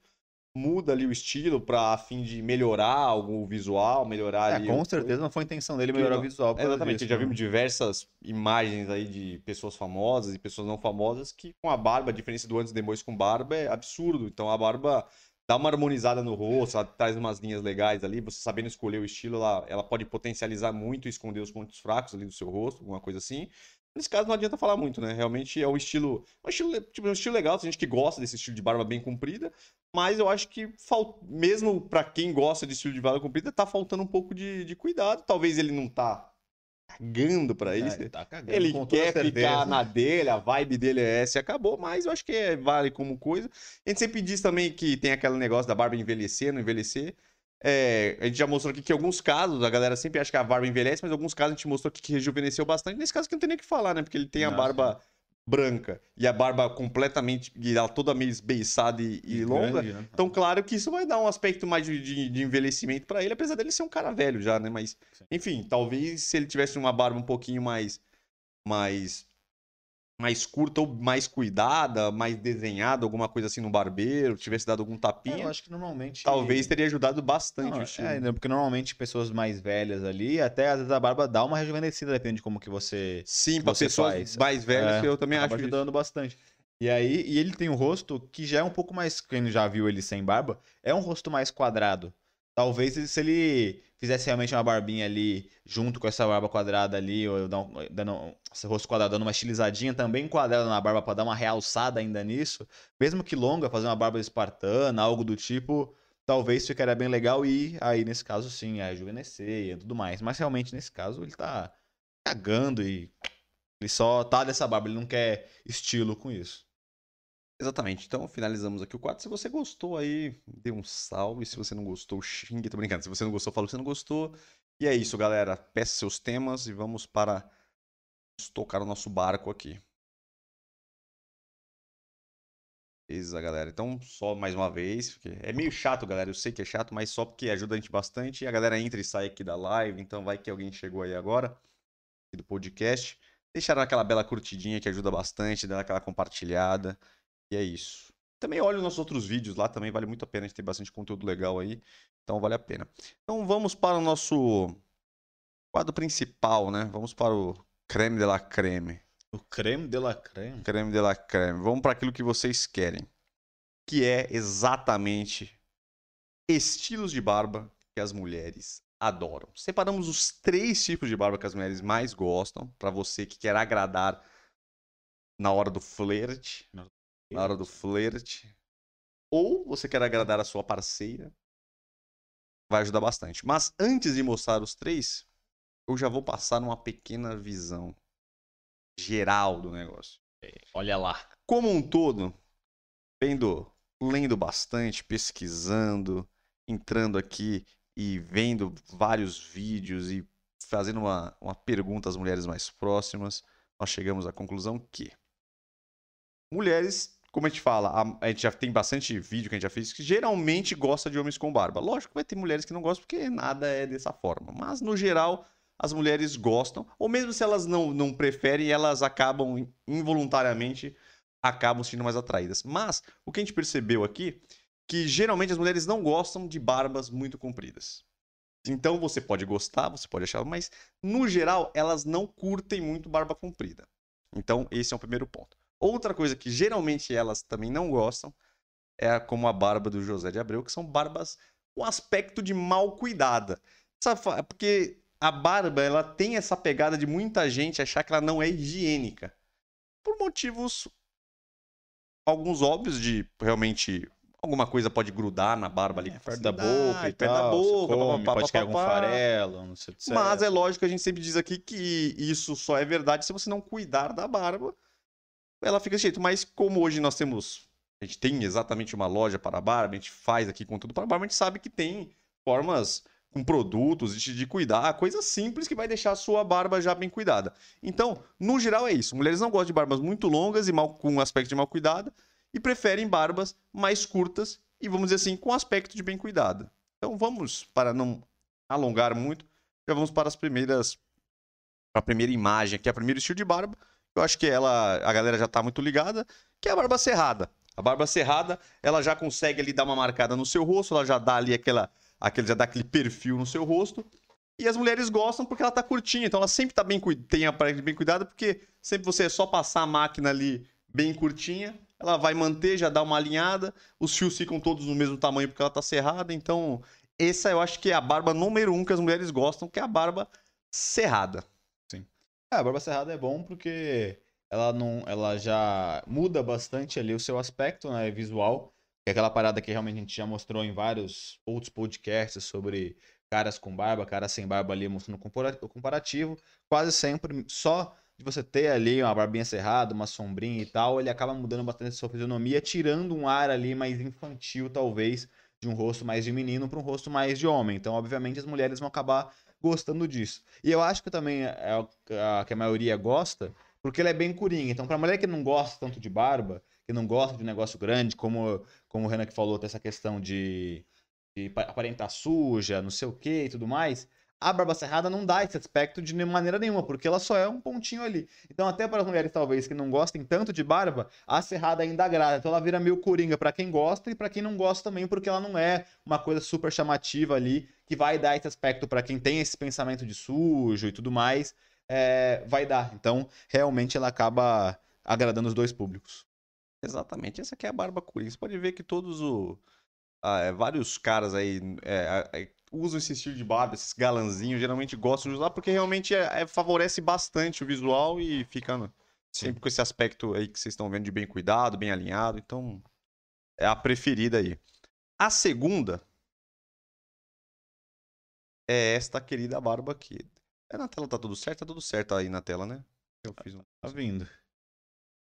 muda ali o estilo pra a fim de melhorar algum visual, melhorar É, ali. com o- certeza não foi a intenção dele melhorar não- o visual. Exatamente, disso, já né? vimos diversas imagens aí de pessoas famosas e pessoas não famosas que com a barba, a diferença do antes e depois com barba é absurdo. Então a barba dá uma harmonizada no rosto, ela traz umas linhas legais ali, você sabendo escolher o estilo, ela, ela pode potencializar muito e esconder os pontos fracos ali do seu rosto, alguma coisa assim. Nesse caso não adianta falar muito, né? Realmente é um estilo, um estilo, tipo, um estilo legal, tem gente que gosta desse estilo de barba bem comprida, mas eu acho que fal... mesmo pra quem gosta de estilo de barba comprida, tá faltando um pouco de, de cuidado. Talvez ele não tá cagando pra É, isso. ele tá cagando, Ele quer ficar na dele, a vibe dele é essa e acabou, mas eu acho que é, vale como coisa. A gente sempre diz também que tem aquele negócio da barba envelhecer, não envelhecer. É, a gente já mostrou aqui que em alguns casos, a galera sempre acha que a barba envelhece, mas em alguns casos a gente mostrou aqui que rejuvenesceu bastante. Nesse caso aqui não tem nem o que falar, né? Porque ele tem a Não, barba branca e a barba completamente, e ela toda meio esbeiçada e, e longa. grande, né? Então, claro que isso vai dar um aspecto mais de, de- de envelhecimento pra ele, apesar dele ser um cara velho já, né? Mas, Sim. enfim, talvez se ele tivesse uma barba um pouquinho mais, mais, mais curta ou mais cuidada, mais desenhada, alguma coisa assim no barbeiro, tivesse dado algum É, tapinha, eu acho que normalmente. talvez teria ajudado bastante Não, o estilo. é, né, porque normalmente pessoas mais velhas ali, até às vezes a barba dá uma rejuvenescida, depende de como que você Sim, você pessoas faz. mais velhas, É, eu também acho isso. ajudando bastante. E aí, e ele tem um rosto que já é um pouco mais, quem já viu ele sem barba, é um rosto mais quadrado. Talvez se ele fizesse realmente uma barbinha ali, junto com essa barba quadrada ali, ou um- dando esse rosto quadrado, dando uma estilizadinha também quadrada na barba pra dar uma realçada ainda nisso, mesmo que longa, fazer uma barba espartana, algo do tipo, talvez ficaria bem legal e aí nesse caso sim, é rejuvenescer e tudo mais. Mas realmente nesse caso ele tá cagando e ele só tá dessa barba, ele não quer estilo com isso. Exatamente. Então, finalizamos aqui o quadro. Se você gostou aí, dê um salve. Se você não gostou, xingue. Tô brincando. Se você não gostou, fala que você não gostou. E é isso, galera. Peça seus temas e vamos para tocar o nosso barco aqui. Beleza, galera. Então, só mais uma vez, porque é meio chato, galera. Eu sei que é chato, mas só porque ajuda a gente bastante. E a galera entra e sai aqui da live. Então, vai que alguém chegou aí agora, do podcast. Deixaram aquela bela curtidinha que ajuda bastante, dá aquela compartilhada. E é isso. Também olha os nossos outros vídeos lá, também vale muito a pena, a gente tem bastante conteúdo legal aí, então vale a pena. Então vamos para o nosso quadro principal, né? Vamos para o creme de la creme. O creme de la creme. Creme de la creme. Vamos para aquilo que vocês querem, que é exatamente estilos de barba que as mulheres adoram. Separamos os três tipos de barba que as mulheres mais gostam, para você que quer agradar na hora do flerte, na hora do flerte, ou você quer agradar a sua parceira, vai ajudar bastante. Mas antes de mostrar os três, eu já vou passar uma pequena visão geral do negócio. Olha lá. Como um todo, vendo, lendo bastante, pesquisando, entrando aqui e vendo vários vídeos e fazendo uma, uma pergunta às mulheres mais próximas, nós chegamos à conclusão que mulheres, como a gente fala, a, gente já tem bastante vídeo que a gente já fez, que geralmente gosta de homens com barba. Lógico que vai ter mulheres que não gostam porque nada é dessa forma, mas no geral as mulheres gostam, ou mesmo se elas não, não preferem, elas acabam involuntariamente acabam sendo mais atraídas. Mas o que a gente percebeu aqui que geralmente as mulheres não gostam de barbas muito compridas. Então você pode gostar, você pode achar, mas no geral elas não curtem muito barba comprida. Então esse é o primeiro ponto. Outra coisa que geralmente elas também não gostam é como a barba do José de Abreu, que são barbas com aspecto de mal cuidada. Sabe, porque a barba ela tem essa pegada de muita gente achar que ela não é higiênica. Por motivos alguns óbvios de realmente alguma coisa pode grudar na barba ali É, perto da boca e perto da boca, come, papapá, pode cair algum farelo, não sei o que Mas é lógico que a gente sempre diz aqui que isso só é verdade se você não cuidar da barba. Ela fica desse jeito. Mas como hoje nós temos. A gente tem exatamente uma loja para barba, a gente faz aqui conteúdo para barba, a gente sabe que tem formas com produtos, de, cuidar, coisa simples que vai deixar a sua barba já bem cuidada. Então, no geral é isso. Mulheres não gostam de barbas muito longas e mal, com aspecto de mal cuidada e preferem barbas mais curtas e, vamos dizer assim, com aspecto de bem cuidada. Então, vamos, para não alongar muito, já vamos para as primeiras. A primeira imagem, é o primeiro estilo de barba. Eu acho que ela, a galera já está muito ligada, que é a barba cerrada. A barba cerrada, ela já consegue ali dar uma marcada no seu rosto, ela já dá ali aquela, aquele, já dá aquele perfil no seu rosto. E as mulheres gostam porque ela tá curtinha, então ela sempre tá bem, tem a parte bem cuidada, porque sempre você é só passar a máquina ali bem curtinha, ela vai manter, já dá uma alinhada, os fios ficam todos no mesmo tamanho porque ela tá cerrada, então essa eu acho que é a barba número um que as mulheres gostam, que é a barba cerrada. É, a barba cerrada é bom porque ela não, ela já muda bastante ali o seu aspecto, né, visual. Que é aquela parada que realmente a gente já mostrou em vários outros podcasts sobre caras com barba, caras sem barba ali, mostrando o comparativo. Quase sempre, só de você ter ali uma barbinha cerrada, uma sombrinha e tal, ele acaba mudando bastante a sua fisionomia, tirando um ar ali mais infantil, talvez, de um rosto mais de menino para um rosto mais de homem. Então, obviamente, as mulheres vão acabar gostando disso. E eu acho que também é o que a maioria gosta, porque ele é bem curinha. Então, para mulher que não gosta tanto de barba, que não gosta de um negócio grande, como, como o Renan que falou, tem essa questão de, de aparentar suja, não sei o que e tudo mais, a barba cerrada não dá esse aspecto de maneira nenhuma, porque ela só é um pontinho ali. Então, até para as mulheres, talvez, que não gostem tanto de barba, a cerrada ainda agrada. Então, ela vira meio coringa para quem gosta e para quem não gosta também, porque ela não é uma coisa super chamativa ali, que vai dar esse aspecto para quem tem esse pensamento de sujo e tudo mais, é, vai dar. Então, realmente, ela acaba agradando os dois públicos. Exatamente, essa aqui é a barba coringa. Você pode ver que todos os. Ah, é, vários caras aí é, é, usam esse estilo de barba, esses galanzinhos, geralmente gostam de usar porque realmente é, é, favorece bastante o visual e fica Sim. sempre com esse aspecto aí que vocês estão vendo de bem cuidado, bem alinhado. Então, é a preferida aí. A segunda é esta querida barba aqui. É, na tela tá tudo certo? Tá tudo certo aí na tela, né? Eu fiz um... Tá vindo.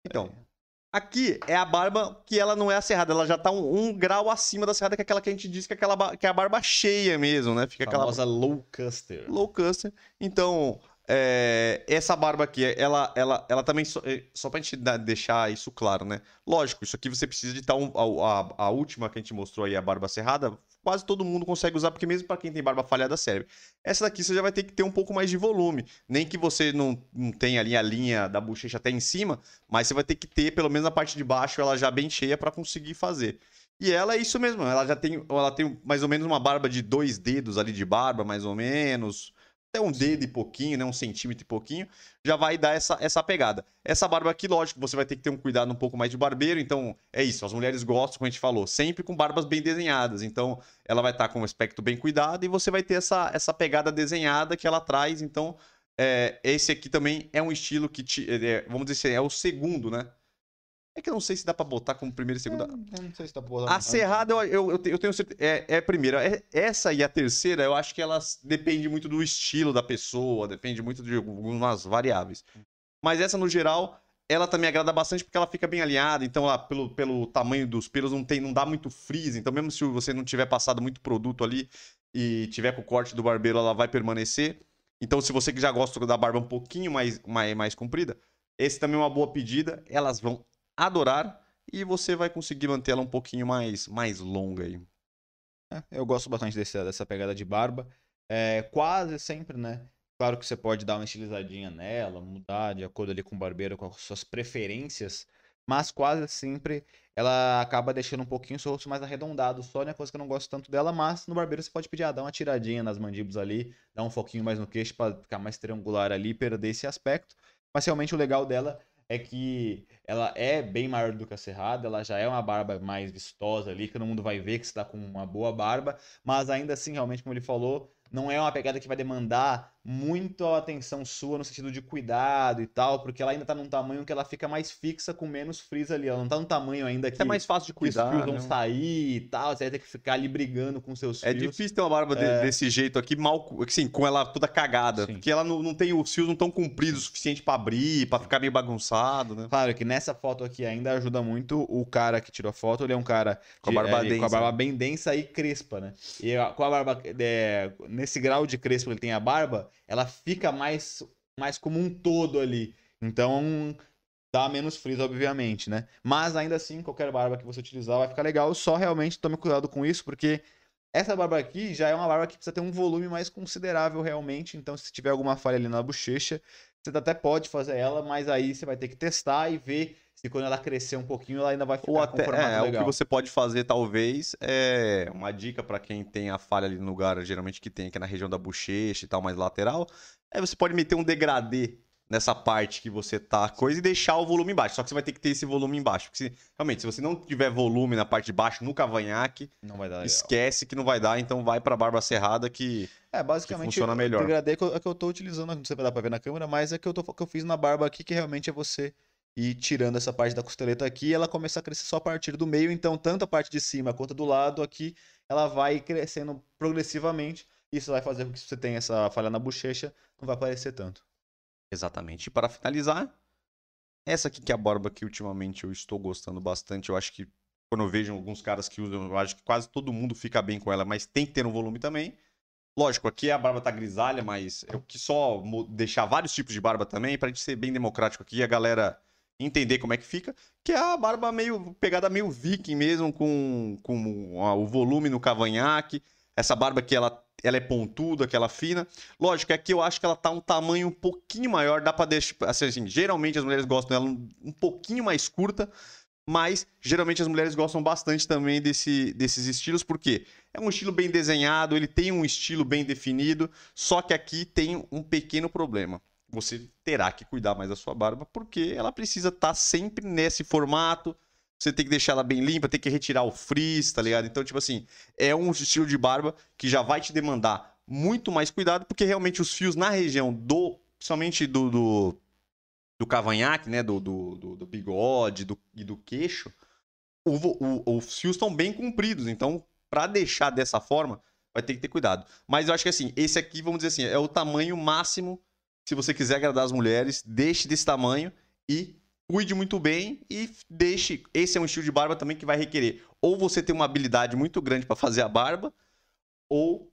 Então, Aqui é a barba que ela não é acerrada, ela já tá um, um, grau acima da serrada, que é aquela que a gente diz que é, aquela, que é a barba cheia mesmo, né? Fica aquela. Famosa low custer. Low custer. Então, é, essa barba aqui, ela, ela, ela também. Só, é, só pra gente deixar isso claro, né? Lógico, isso aqui você precisa de estar. Um, a, a, a, última que a gente mostrou aí, a barba cerrada, quase todo mundo consegue usar, porque mesmo para quem tem barba falhada serve. Essa daqui você já vai ter que ter um pouco mais de volume. Nem que você não, não tenha ali a linha da bochecha até em cima, mas você vai ter que ter, pelo menos na parte de baixo, ela já bem cheia para conseguir fazer. E ela é isso mesmo, ela já tem, ela tem mais ou menos uma barba de dois dedos ali de barba, mais ou menos até um dedo e pouquinho, né? Um centímetro e pouquinho, já vai dar essa, essa pegada. Essa barba aqui, lógico, você vai ter que ter um cuidado um pouco mais de barbeiro, então é isso. As mulheres gostam, como a gente falou, sempre com barbas bem desenhadas. Então ela vai estar com um aspecto bem cuidado e você vai ter essa, essa pegada desenhada que ela traz. Então é, esse aqui também é um estilo que, te, é, vamos dizer assim, é o segundo, né? É que eu não sei se dá pra botar como primeira e segunda. É, eu não sei se dá pra botar. A Cerrada, eu, eu, eu tenho certeza. É, é a primeira. É, essa e a terceira, eu acho que elas dependem muito do estilo da pessoa, depende muito de algumas variáveis. Mas essa, no geral, ela também agrada bastante porque ela fica bem alinhada. Então, ela, pelo, pelo tamanho dos pelos, não, tem, não dá muito frizz. Então, mesmo se você não tiver passado muito produto ali e tiver com o corte do barbeiro, ela vai permanecer. Então, se você que já gosta da barba um pouquinho mais, mais, mais comprida, esse também é uma boa pedida. Elas vão adorar e você vai conseguir manter ela um pouquinho mais, mais longa aí. É, eu gosto bastante desse, dessa pegada de barba. É, quase sempre, né? Claro que você pode dar uma estilizadinha nela, mudar de acordo ali com o barbeiro, com as suas preferências, mas quase sempre ela acaba deixando um pouquinho o seu rosto mais arredondado. Só é coisa que eu não gosto tanto dela, mas no barbeiro você pode pedir, ah, dá uma tiradinha nas mandíbulas ali, dá um foquinho mais no queixo para ficar mais triangular ali, perder esse aspecto. Mas realmente o legal dela é que ela é bem maior do que a Cerrada, ela já é uma barba mais vistosa ali, que todo mundo vai ver que está com uma boa barba, mas ainda assim, realmente, como ele falou, não é uma pegada que vai demandar muito a atenção sua no sentido de cuidado e tal, porque ela ainda tá num tamanho que ela fica mais fixa com menos frizz ali. Ela não tá num tamanho ainda que, É mais fácil de que os cuidar. fios vão né? sair e tal. Você vai ter que ficar ali brigando com seus É fios. difícil ter uma barba É. desse jeito aqui, mal, assim, com ela toda cagada. Sim. Porque ela não, não tem, os fios não estão compridos o suficiente pra abrir, pra ficar meio bagunçado, né? Claro que nessa foto aqui ainda ajuda muito o cara que tirou a foto. Ele é um cara Com a barba é, com a barba bem densa e crespa, né? E com a barba é, nesse grau de crespo que ele tem a barba, ela fica mais mais como um todo ali. Então dá menos frizz, obviamente, né? Mas ainda assim, qualquer barba que você utilizar vai ficar legal. Só realmente tome cuidado com isso, porque essa barba aqui já é uma barba que precisa ter um volume mais considerável realmente. Então, se tiver alguma falha ali na bochecha, você até pode fazer ela, mas aí você vai ter que testar e ver se quando ela crescer um pouquinho, ela ainda vai ficar Ou com até, um formato é, o legal. que você pode fazer, talvez, é uma dica pra quem tem a falha ali no lugar, geralmente que tem aqui na região da bochecha e tal, mais lateral, é você pode meter um degradê nessa parte que você tá coisa e deixar o volume embaixo. Só que você vai ter que ter esse volume embaixo. Porque se- realmente, se você não tiver volume na parte de baixo, no cavanhaque, Não vai dar legal. esquece que não vai dar, então vai pra barba cerrada que É, basicamente, que funciona melhor. degradê que eu, é que eu tô utilizando, não sei se vai dar pra ver na câmera, mas é que eu, tô, que eu fiz na barba aqui, que realmente é você ir tirando essa parte da costeleta aqui e ela começa a crescer só a partir do meio, então tanto a parte de cima quanto do lado aqui, ela vai crescendo progressivamente, isso vai fazer com que se você tenha essa falha na bochecha, não vai aparecer tanto. Exatamente. E para finalizar, essa aqui que é a barba que ultimamente eu estou gostando bastante. Eu acho que quando eu vejo alguns caras que usam, eu acho que quase todo mundo fica bem com ela, mas tem que ter um volume também. Lógico, aqui a barba tá grisalha, mas eu quis só deixar vários tipos de barba também, pra gente ser bem democrático aqui e a galera entender como é que fica. Que é a barba meio, pegada meio viking mesmo, com, com a- o volume no cavanhaque. Essa barba que ela, ela é pontuda, que ela é fina. Lógico, é que eu acho que ela tá um tamanho um pouquinho maior, dá pra deixar, assim, assim, geralmente as mulheres gostam dela um, um pouquinho mais curta, mas geralmente as mulheres gostam bastante também desse, desses estilos, porque é um estilo bem desenhado, ele tem um estilo bem definido, só que aqui tem um pequeno problema. Você terá que cuidar mais da sua barba, porque ela precisa estar sempre nesse formato, você tem que deixar ela bem limpa, tem que retirar o frizz, tá ligado? Então, tipo assim, é um estilo de barba que já vai te demandar muito mais cuidado, porque realmente os fios na região do, principalmente do, do, do cavanhaque, né, do, do, do, do bigode do, e do queixo, o o- os fios estão bem compridos, então para deixar dessa forma, vai ter que ter cuidado. Mas eu acho que assim, esse aqui, vamos dizer assim, é o tamanho máximo, se você quiser agradar as mulheres, deixe desse tamanho e cuide muito bem e deixe. Esse é um estilo de barba também que vai requerer ou você ter uma habilidade muito grande para fazer a barba, ou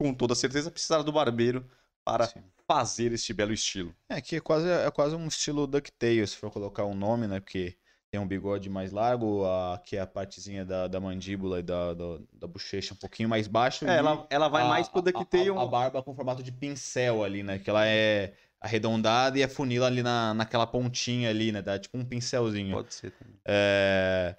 com toda certeza precisar do barbeiro para Sim. fazer este belo estilo. É, que é quase, é quase um estilo DuckTales, se for colocar um nome, né? Porque tem um bigode mais largo, a, que é a partezinha da, da mandíbula e da, da, da bochecha um pouquinho mais baixo. É, ela, ela vai a- mais pro a- DuckTale. A, a barba com formato de pincel ali, né? Que ela é arredondada e afunila ali na, naquela pontinha ali, né? Dá tipo um pincelzinho. Pode ser também. É...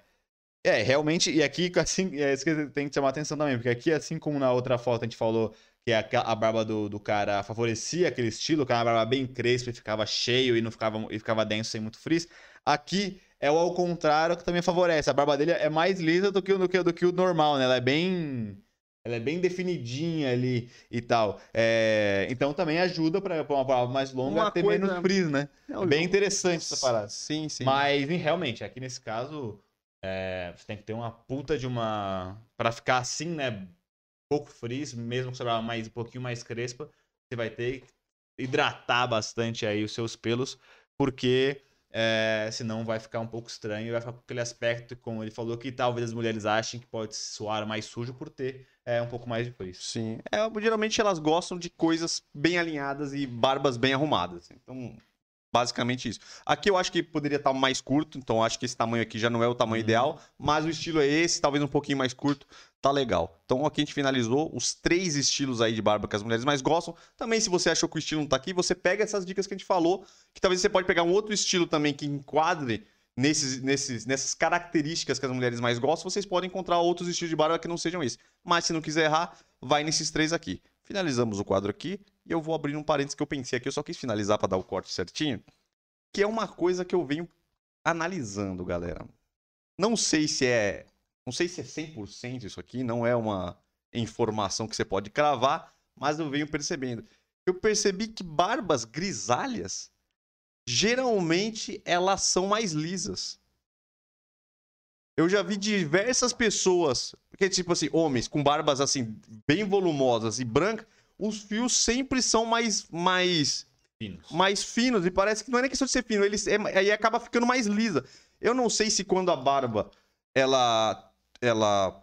é, realmente, e aqui, *laughs* assim, é isso que tem que chamar atenção também, porque aqui, assim como na outra foto a gente falou que a, a barba do, do cara favorecia aquele estilo, que era uma barba bem crespa e ficava cheio e não ficava, e ficava denso sem muito frizz, aqui é o ao contrário que também favorece. A barba dele é mais lisa do que, o- do que, do que o normal, né? Ela é bem... Ela é bem definidinha ali e tal. É, Então também ajuda para uma barba mais longa Uma ter coisa- menos frizz, né? É um Bem interessante essa parada. Sim, sim. Mas realmente, aqui nesse caso, é, você tem que ter uma puta de uma. Pra ficar assim, né? Pouco frizz, mesmo que sobrar mais, um pouquinho mais crespa, você vai ter que hidratar bastante aí os seus pelos, porque é, senão vai ficar um pouco estranho vai ficar com aquele aspecto, como ele falou, que talvez as mulheres achem que pode soar mais sujo por ter é, um pouco mais de frizz. Sim. É, geralmente elas gostam de coisas bem alinhadas e barbas bem arrumadas. Então, basicamente isso. Aqui eu acho que poderia estar mais curto, então acho que esse tamanho aqui já não é o tamanho Uhum. ideal, mas o estilo é esse, talvez um pouquinho mais curto, tá legal. Então aqui a gente finalizou os três estilos aí de barba que as mulheres mais gostam. Também se você achou que o estilo não tá aqui, você pega essas dicas que a gente falou, que talvez você pode pegar um outro estilo também que enquadre nesses, nesses, nessas características que as mulheres mais gostam, vocês podem encontrar outros estilos de barba que não sejam esse. Mas se não quiser errar, vai nesses três aqui. Finalizamos o quadro aqui e eu vou abrir um parênteses que eu pensei aqui, eu só quis finalizar para dar o corte certinho, que é uma coisa que eu venho analisando, galera. Não sei se é, não sei se é 100% isso aqui, não é uma informação que você pode cravar, mas eu venho percebendo eu percebi que barbas grisalhas geralmente elas são mais lisas. Eu já vi diversas pessoas, que tipo assim, homens com barbas assim bem volumosas e brancas, os fios sempre são mais mais Finos. mais finos e parece que não é nem questão de ser fino, eles é, aí acaba ficando mais lisa. Eu não sei se quando a barba ela ela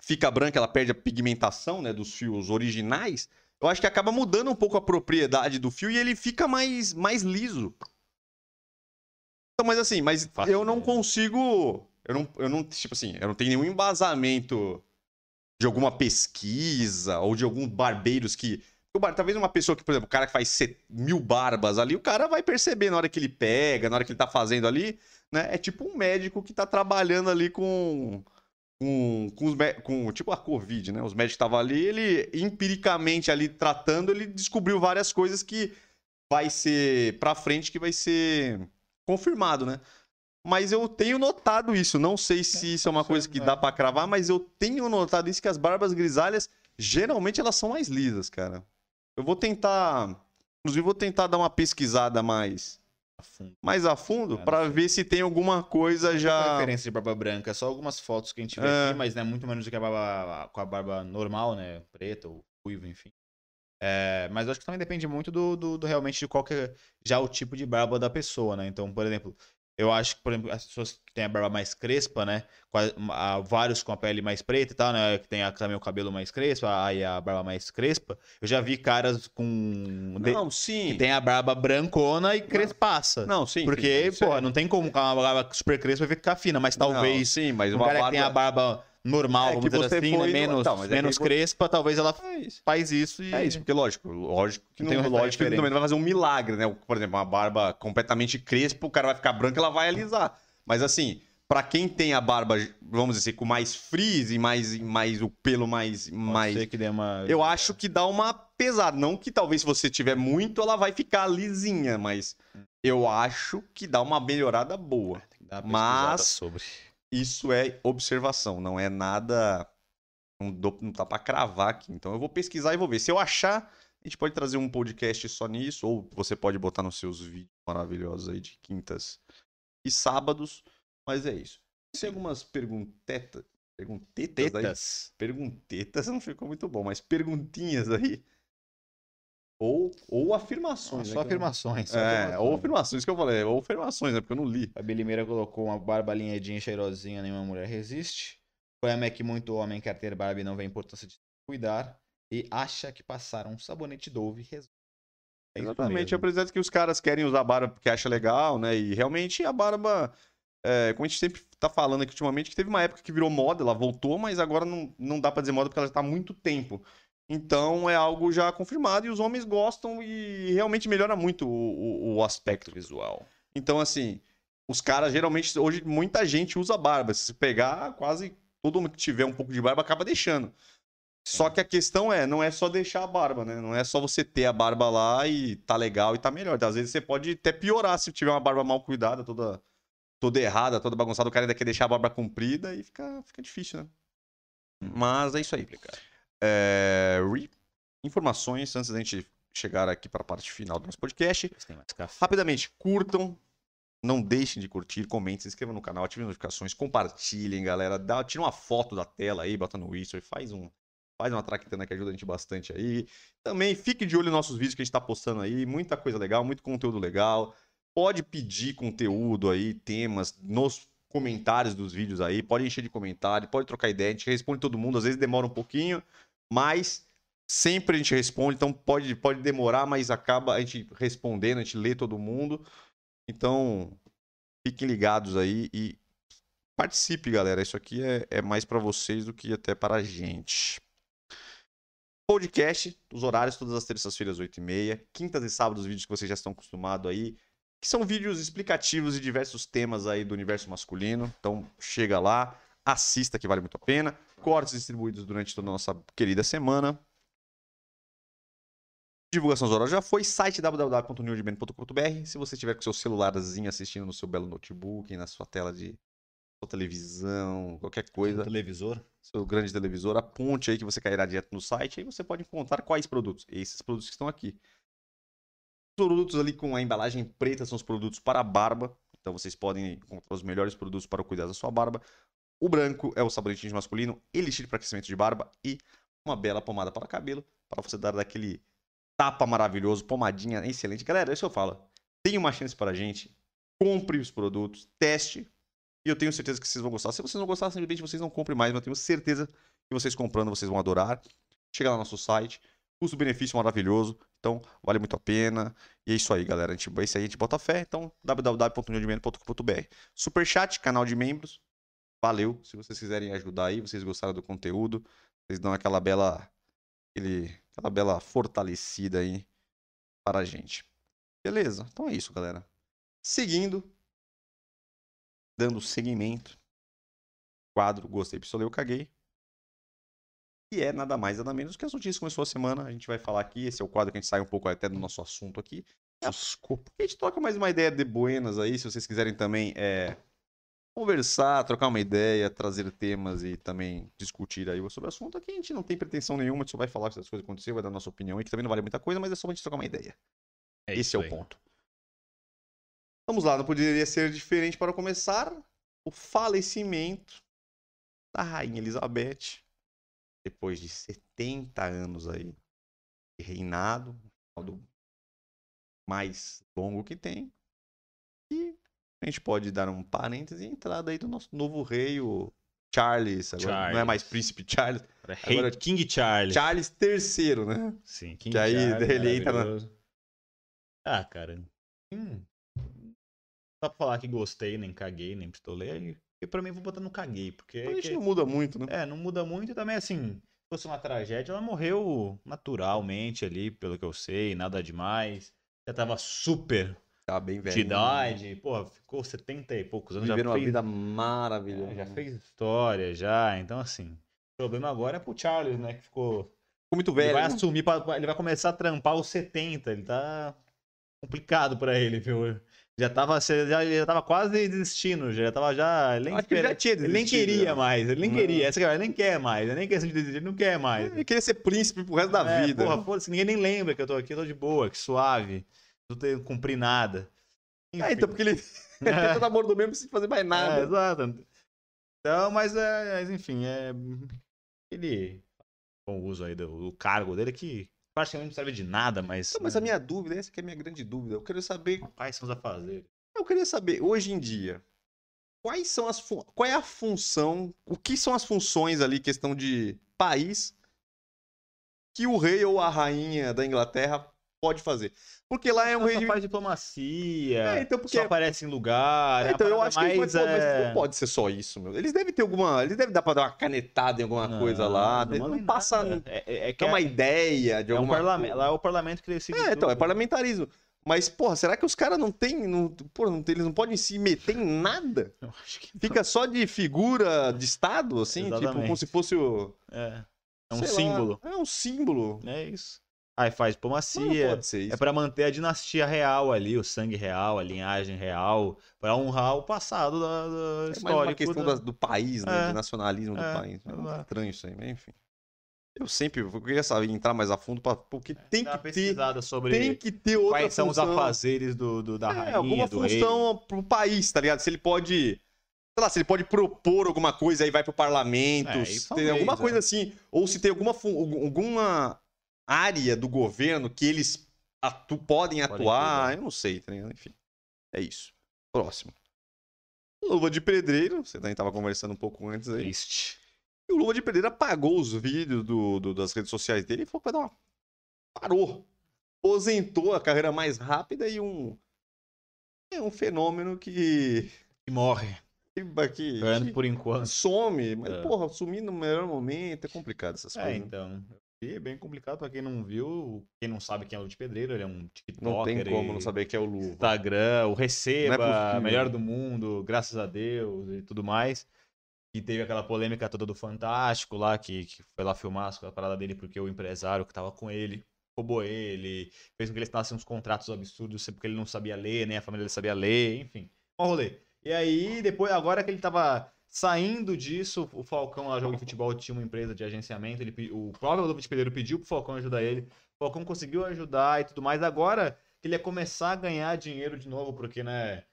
fica branca, ela perde a pigmentação, né, dos fios originais. Eu acho que acaba mudando um pouco a propriedade do fio e ele fica mais mais liso. Então, mas assim, mas Faço eu não ideia. consigo, eu não, eu não, tipo assim, eu não tenho nenhum embasamento de alguma pesquisa ou de alguns barbeiros que Talvez uma pessoa que, por exemplo, o cara que faz mil barbas ali, o cara vai perceber na hora que ele pega, na hora que ele tá fazendo ali, né? É tipo um médico que tá trabalhando ali com. Com, com, os, com tipo a Covid, né? Os médicos estavam ali, ele empiricamente ali tratando, ele descobriu várias coisas que vai ser pra frente, que vai ser confirmado, né? Mas eu tenho notado isso. Não sei se isso é uma coisa que dá pra cravar, mas eu tenho notado isso que as barbas grisalhas geralmente elas são mais lisas, cara. Eu vou tentar, inclusive vou tentar dar uma pesquisada mais. Mais a fundo sei. ver se tem alguma coisa Não já referência de barba branca, só algumas fotos que a gente vê É. aqui, mas né, muito menos do que a barba com a barba normal, né? Preta ou ruiva, enfim. É, mas eu acho que também depende muito do, do, do realmente de qual que é já o tipo de barba da pessoa, né? Então, por exemplo, eu acho que, por exemplo, as pessoas que têm a barba mais crespa, né? vários com a pele mais preta e tal, né? Que tem a- também o cabelo mais crespo, aí a barba mais crespa. Eu já vi caras com. de- Não, sim. que tem a barba brancona e crespaça. Não, sim. Porque, sim, porra, é- não tem como com uma barba super crespa ficar fina, mas Não, talvez sim, mas um uma cara barba que tem a barba normal, É vamos que dizer você assim, né, foi menos, Então, é menos que- crespa, talvez ela É isso. faz isso e... É isso, porque lógico, lógico que Não tem um lógico que também vai fazer um milagre, né? Por exemplo, uma barba completamente crespa, o cara vai ficar branco, ela vai alisar. Mas assim, pra quem tem a barba, vamos dizer, com mais frizz e mais, mais o pelo mais, Pode mais que dê uma... eu acho que dá uma pesada. Não que talvez se você tiver muito, ela vai ficar lisinha, mas eu acho que dá uma melhorada boa. Tem que dar uma Mas- sobre. Isso é observação, não é nada. Não, dou- não tá pra cravar aqui. Então eu vou pesquisar e vou ver. Se eu achar, a gente pode trazer um podcast só nisso, ou você pode botar nos seus vídeos maravilhosos aí de quintas e sábados. Mas é isso. Tem algumas perguntetas. Perguntetas aí? Tetas. Perguntetas *laughs* não ficou muito bom, mas perguntinhas aí. Ou, ou afirmações. né, Só eu- afirmações. só É, ou afirmações. afirmações que eu falei. Ou afirmações, né? Porque eu não li. A Limeira colocou uma barba alinhadinha, cheirosinha, nenhuma mulher resiste. Problema é que muito homem quer ter barba e não vê a importância de cuidar. E acha que passar um sabonete Dove resolve. É Exatamente, mesmo. apresenta que os caras querem usar barba porque acha legal, né? E realmente a barba, é, como a gente sempre tá falando aqui ultimamente, que teve uma época que virou moda, ela voltou, mas agora não, não dá pra dizer moda porque ela já tá há muito tempo. Então é algo já confirmado e os homens gostam e realmente melhora muito o, o- o aspecto visual. Então, assim, os caras geralmente, hoje muita gente usa barba. Se pegar, quase todo mundo que tiver um pouco de barba acaba deixando. Só que a questão é, não é só deixar a barba, né? Não é só você ter a barba lá e tá legal e tá melhor. Às vezes você pode até piorar se tiver uma barba mal cuidada, toda, toda errada, toda bagunçada. O cara ainda quer deixar a barba comprida e fica, fica difícil, né? Mas é isso aí. É, Informações antes da gente chegar aqui para a parte final do nosso podcast. Rapidamente, curtam. Não deixem de curtir, comentem, se inscrevam no canal, ativem as notificações, compartilhem, galera. Dá, tira uma foto da tela aí, bota no History, faz um. Faz uma traquitana que ajuda a gente bastante aí. Também fique de olho nos nossos vídeos que a gente tá postando aí. Muita coisa legal, muito conteúdo legal. Pode pedir conteúdo aí, temas nos comentários dos vídeos aí. Pode encher de comentário, pode trocar ideia. A gente responde todo mundo. Às vezes demora um pouquinho, mas sempre a gente responde. Então pode, pode demorar, mas acaba a gente respondendo, a gente lê todo mundo. Então fiquem ligados aí e participe, galera. Isso aqui é, é mais para vocês do que até para a gente. Podcast, os horários todas as terças-feiras, 8h30. Quintas e sábados, vídeos que vocês já estão acostumados aí. Que são vídeos explicativos de diversos temas aí do universo masculino. Então chega lá, assista que vale muito a pena. Cortes distribuídos durante toda a nossa querida semana. Divulgação horários já foi. Site www.newdman.com.br. Se você estiver com seu celularzinho assistindo no seu belo notebook, na sua tela de sua televisão, qualquer coisa, televisor. seu grande televisor, aponte aí que você cairá direto no site, aí você pode encontrar quais produtos. Esses produtos que estão aqui. Os produtos ali com a embalagem preta são os produtos para a barba. Então vocês podem encontrar os melhores produtos para o cuidado da sua barba. O branco é o sabonete masculino, elixir para crescimento de barba e uma bela pomada para cabelo, para você dar daquele tapa maravilhoso, pomadinha excelente. Galera, isso eu falo. Tem uma chance para a gente. Compre os produtos, teste. E eu tenho certeza que vocês vão gostar. Se vocês não gostarem, simplesmente vocês não comprem mais, mas eu tenho certeza que vocês comprando, vocês vão adorar. Chega lá no nosso site. Custo-benefício maravilhoso. Então, vale muito a pena. E é isso aí, galera. A gente, esse aí a gente bota fé. Então, www.uniondimento.com.br. Superchat, canal de membros. Valeu. Se vocês quiserem ajudar aí, vocês gostaram do conteúdo, vocês dão aquela bela, aquele, aquela bela fortalecida aí para a gente. Beleza? Então é isso, galera. Seguindo, dando seguimento. Quadro Gostei, Pistolei, eu caguei. E é nada mais, nada menos que as notícias começou a semana. A gente vai falar aqui. Esse é o quadro que a gente sai um pouco até do nosso assunto aqui. Desculpa. A gente troca mais uma ideia de buenas aí. Se vocês quiserem também é, conversar, trocar uma ideia, trazer temas e também discutir aí sobre o assunto. Aqui a gente não tem pretensão nenhuma, a gente só vai falar que as coisas aconteceram, vai dar a nossa opinião aí, que também não vale muita coisa, mas é só pra gente trocar uma ideia. É Esse é o aí. ponto. Vamos lá, não poderia ser diferente para começar. O falecimento da Rainha Elizabeth, depois de 70 anos aí de reinado, do mais longo que tem. A gente pode dar um parêntese e entrada aí do nosso novo rei, o Charles. Agora não é mais Charles. Príncipe Charles, Agora- King Charles. Charles III, né? Sim, King Que aí Charles, ele entra na-. Ah, cara. Hum, dá pra falar que gostei, nem caguei, nem pistolei. E pra mim, vou botar no caguei, porque. A gente que- não muda muito, né? É, não muda muito e também, assim, se fosse uma tragédia, ela morreu naturalmente ali, pelo que eu sei, nada demais. Já tava super Tá bem velho. de idade, porra, ficou 70 e poucos anos, já Viveram uma fez, vida maravilhosa. é, já fez história, já, então assim, o problema agora é pro Charles, né, que ficou, Ficou muito ele velho. vai né? assumir, pra- ele vai começar a trampar os 70, ele tá complicado pra ele, viu, já tava, já, já tava quase desistindo, já tava já, ele nem, Acho que ele já tinha ele nem queria já. mais, ele nem Não. queria, essa ele nem quer mais, é nem de desistir, ele não quer mais. Ele queria ser príncipe pro resto da É, vida. Porra, foda-se, ninguém nem lembra que eu tô aqui, eu tô de boa, que suave, não que cumprir nada. É, então, porque ele *laughs* *laughs* todo amor do mesmo sem fazer mais É, nada. exato. Então, mas, é, mas, enfim, é. Ele. Com o uso aí do, do cargo dele, que praticamente não serve de nada, mas. Então, mas a minha dúvida, essa que é a minha grande dúvida. Eu quero saber, Quais são os afazeres? eu queria saber, hoje em dia, quais são as fun- qual é a função, o que são as funções ali, questão de país, que o rei ou a rainha da Inglaterra pode fazer? Porque lá é um Só rei de... faz diplomacia, É, então, porque- só aparece em lugar. É, então eu acho que mais, pode, pô, mas é, não pode ser só isso, meu. Eles devem ter alguma. Eles devem dar pra dar uma canetada em alguma coisa lá. Não, manda em passa. Não É, é, é que é uma é, ideia de é um alguma parlamento. coisa. Lá é o parlamento que decide. É, então, é parlamentarismo. Mas, porra, será que os caras não têm. Não, porra, não tem- eles não podem se meter em nada? *laughs* Eu acho que não. Fica só de figura de Estado, assim? Tipo, Exatamente. como se fosse o. É, é um sei lá, símbolo. é um símbolo. É isso. Aí faz diplomacia. pode ser isso. É pra manter a dinastia real ali, o sangue real, a linhagem real, pra honrar o passado da, da É mais histórico. uma questão da- do país, né? É. De nacionalismo do É, país. É estranho isso aí, mas enfim. Eu sempre eu queria saber, entrar mais a fundo, pra, porque tem Dá uma que ter. sobre Tem que ter outra quais são função. os afazeres do, do- da É, rainha, alguma do rei. função pro país, tá ligado? Se ele pode. Sei lá, se ele pode propor alguma coisa aí vai pro parlamento. É, se isso tem talvez, alguma é. coisa assim. Ou se tem alguma, alguma área do governo que eles atu- podem atuar. cuidar. Eu não sei, tá? Enfim. É isso. Próximo. Luva de Pedreiro, você também tava conversando um pouco antes aí. Triste. E o Luva de Pedreiro apagou os vídeos do, do- das redes sociais dele e falou pra dar uma. Parou. Aposentou a carreira mais rápida e um. É um fenômeno que. E morre. que, que- Ganhando que por enquanto. some. Mas, É. porra, sumir no melhor momento é complicado essas É, coisas. né? então. É bem complicado pra quem não viu. Quem não sabe quem é o de Pedreiro, ele é um TikToker. Não tem como não saber que é o Luva. Instagram, o é Receba, possível. melhor do mundo, graças a Deus e tudo mais. E teve aquela polêmica toda do Fantástico lá, que, que foi lá filmar a parada dele porque o empresário que tava com ele roubou ele, fez com que ele assinasse uns contratos absurdos porque ele não sabia ler, nem a família dele sabia ler, enfim. Um rolê. E aí, depois, agora que ele tava saindo disso, o Falcão lá jogo de futebol tinha uma empresa de agenciamento, ele, o próprio Rodolfo Pedreiro pediu pro Falcão ajudar ele, o Falcão conseguiu ajudar e tudo mais. Agora que ele ia começar a ganhar dinheiro de novo, porque, né,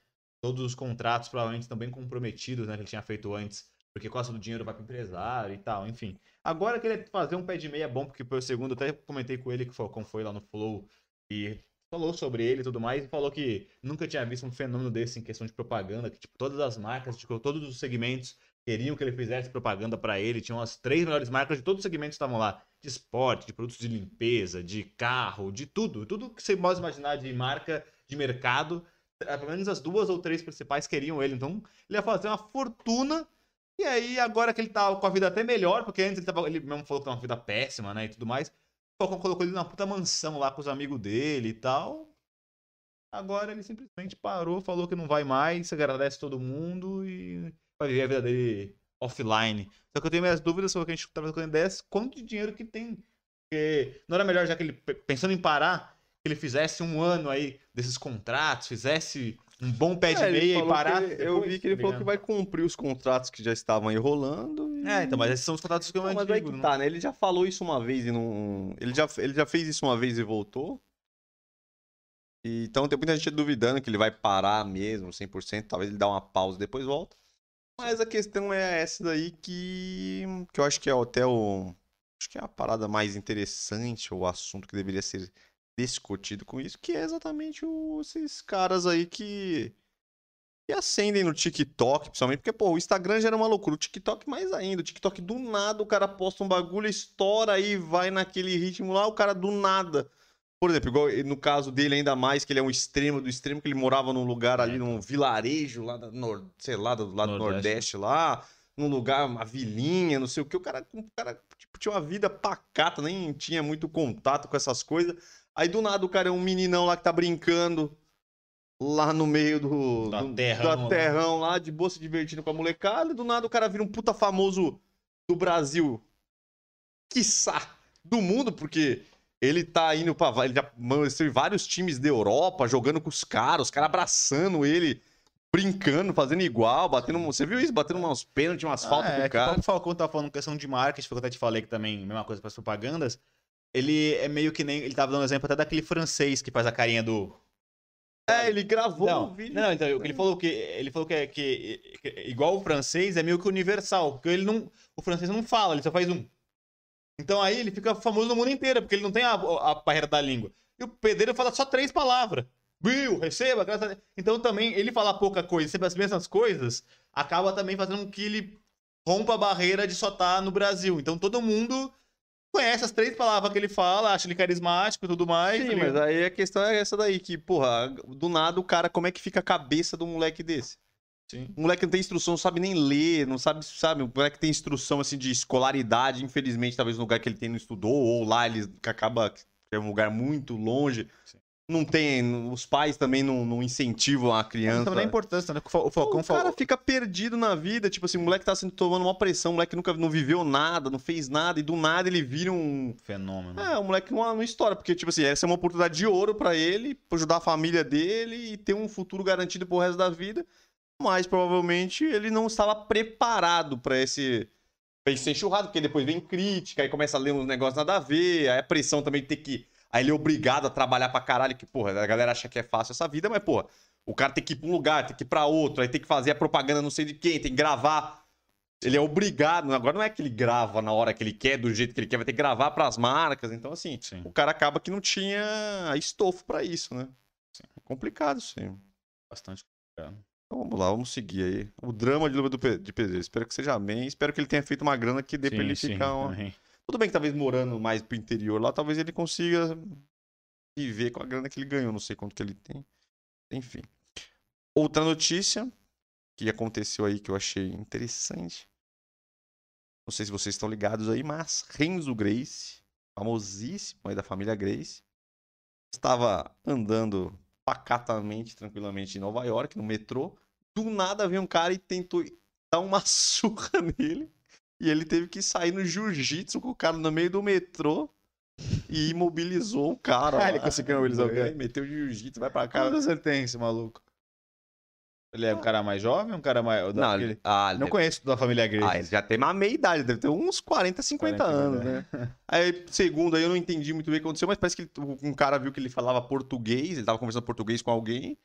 todos os contratos provavelmente estão bem comprometidos, né, que ele tinha feito antes, porque costa do dinheiro vai pro empresário e tal, enfim. Agora que ele ia fazer um pé de meia bom, porque foi o segundo, até comentei com ele que o Falcão foi lá no Flow e falou sobre ele e tudo mais, e falou que nunca tinha visto um fenômeno desse em questão de propaganda, que tipo, todas as marcas, tipo, todos os segmentos queriam que ele fizesse propaganda pra ele, tinham as três melhores marcas de todos os segmentos que estavam lá, de esporte, de produtos de limpeza, de carro, de tudo, tudo que você pode imaginar de marca, de mercado, eh, pelo menos as duas ou três principais queriam ele, então ele ia fazer uma fortuna e aí, agora que ele tá com a vida até melhor, porque antes ele, tava, ele mesmo falou que tava uma vida péssima, né, e tudo mais, Falcão colocou ele numa puta mansão lá com os amigos dele e tal. Agora ele simplesmente parou, falou que não vai mais, agradece todo mundo e vai viver a vida dele offline. Só que eu tenho minhas dúvidas sobre o que a gente tava trocando ideias, quanto de dinheiro que tem. Porque não era melhor, já que ele, pensando em parar, que ele fizesse um ano aí desses contratos, fizesse um bom pé de É, ele meia e parar. ele- eu vi que ele tá falou que vai cumprir os contratos que já estavam aí rolando. e- É, então, mas esses são os contratos que eu Não, mas aí que digo, tá, né? Ele já falou isso uma vez e não. Ele já, ele já fez isso uma vez e voltou. E, então tem muita gente duvidando que ele vai parar mesmo, 100%. Talvez ele dá uma pausa e depois volta. Mas a questão é essa daí que, que eu acho que é até o. Acho que é a parada mais interessante, o assunto que deveria ser discutido com isso, que é exatamente o- esses caras aí que. que acendem no TikTok, principalmente, porque, pô, o Instagram já era uma loucura, o TikTok mais ainda. O TikTok do nada, o cara posta um bagulho, estoura e vai naquele ritmo lá, o cara do nada. Por exemplo, igual no caso dele, ainda mais, que ele é um extremo do extremo, que ele morava num lugar ali, num vilarejo lá, da nor... sei lá, do lado do Nordeste. Nordeste lá, num lugar, uma vilinha, não sei o que. O cara, o cara tipo, tinha uma vida pacata, nem tinha muito contato com essas coisas. Aí do nada o cara é um meninão lá que tá brincando lá no meio do, Da do- terrão da lá. terrão lá, de boa se divertindo com a molecada, e do nada o cara vira um puta famoso do Brasil. Quiçá do mundo, porque ele tá indo pra. Ele já em vários times da Europa, jogando com os caras, os caras abraçando ele, brincando, fazendo igual, batendo. Você viu isso? Batendo uns pênaltis, umas faltas Ah, com é, o cara. que o Falcão tá falando questão de marketing, foi o que eu até te falei que também, mesma coisa para as propagandas. Ele é meio que nem. Ele tava dando exemplo até daquele francês que faz a carinha do. É, ele gravou Não, um vídeo. não, então, ele falou que. Ele falou que, é, que, que igual o francês é meio que universal. Porque ele não. O francês não fala, ele só faz um. Então aí ele fica famoso no mundo inteiro, porque ele não tem a, a barreira da língua. E o pedreiro fala só três palavras. Bill, receba, graças a Deus. Então também ele falar pouca coisa, sempre as mesmas coisas, acaba também fazendo com que ele rompa a barreira de só estar no Brasil. Então todo mundo conhece as três palavras que ele fala, acha ele carismático e tudo mais. Sim, tá mas aí a questão é essa daí, que, porra, do nada o cara, como é que fica a cabeça do moleque desse? Sim. O moleque não tem instrução, não sabe nem ler, não sabe, sabe? O moleque tem instrução, assim, de escolaridade, infelizmente, talvez no lugar que ele tem não estudou, ou lá ele que acaba, que é um lugar muito longe. Sim. Não tem, os pais também não, não incentivam a criança. Então, nem a importância, né? O Fal- o Falcão o cara fica perdido na vida, tipo assim, o moleque tá sendo tomando uma pressão, o moleque nunca não viveu nada, não fez nada, e do nada ele vira um, Fenômeno. é, o moleque não, não estoura, porque, tipo assim, essa é uma oportunidade de ouro pra ele, pra ajudar a família dele e ter um futuro garantido pro resto da vida. Mas provavelmente ele não estava preparado pra esse. Pra esse ser enxurrado, porque depois vem crítica, aí começa a ler uns negócios nada a ver, aí a pressão também de ter que. Aí ele é obrigado a trabalhar pra caralho, que, porra, a galera acha que é fácil essa vida, mas, porra, o cara tem que ir pra um lugar, tem que ir pra outro, aí tem que fazer a propaganda não sei de quem, tem que gravar. Ele é obrigado, agora não é que ele grava na hora que ele quer, do jeito que ele quer, vai ter que gravar pras marcas. Então, assim, Sim. o cara acaba que não tinha estofo pra isso, né? É complicado aí. Bastante. Então vamos lá, vamos seguir aí. O drama de Luva de Pedreiro. Espero que seja bem. Espero que ele tenha feito uma grana que dê pra Sim, ele sim, ficar. uma- também. Tudo bem que talvez morando mais pro interior lá, talvez ele consiga viver com a grana que ele ganhou. Não sei quanto que ele tem. Enfim. Outra notícia que aconteceu aí que eu achei interessante. Não sei se vocês estão ligados aí, mas Renzo Grace, famosíssimo aí da família Grace, estava andando pacatamente, tranquilamente em Nova York, no metrô. Do nada veio um cara e tentou dar uma *laughs* surra nele. E ele teve que sair no jiu-jitsu com o cara no meio do metrô e imobilizou o cara. Ah, ele conseguiu imobilizar o cara? Meteu jiu-jitsu, vai pra casa. você tem esse maluco. Ele é um cara mais jovem, um cara mais. Não, ele- ele, ah, ele Não deve- conheço da família Grace. ah, ele já tem uma meia idade, deve ter uns 40, 50 anos, né? Aí, segundo, aí eu não entendi muito bem o que aconteceu, mas parece que ele- um cara viu que ele falava português, ele tava conversando português com alguém.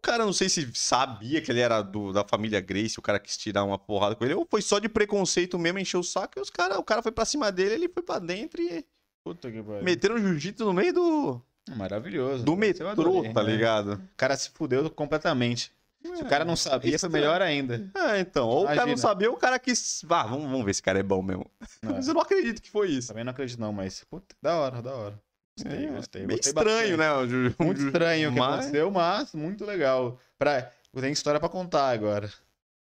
O cara, não sei se sabia que ele era do, da família Grace, o cara quis tirar uma porrada com ele, ou foi só de preconceito mesmo, encheu o saco, e os cara, o cara foi pra cima dele, ele foi pra dentro e Puta que pariu. meteram jiu-jitsu no meio do, Maravilhoso. do Esse eu metrô, tá né? ligado? O cara se fudeu completamente. Se o cara não sabia, foi melhor ainda. É, então, ou o cara não Imagina. sabia, ou o cara quis. Ah, vamos, vamos ver se esse cara é bom mesmo. Não, Mas *laughs* eu não acredito que foi isso. Também não acredito, não, mas. Puta, da hora, da hora. Gostei, É, gostei. Meio gostei estranho, bastante. né? o- *laughs* Muito estranho o que Mas- aconteceu, mas muito legal. Pra... Tem história pra contar agora.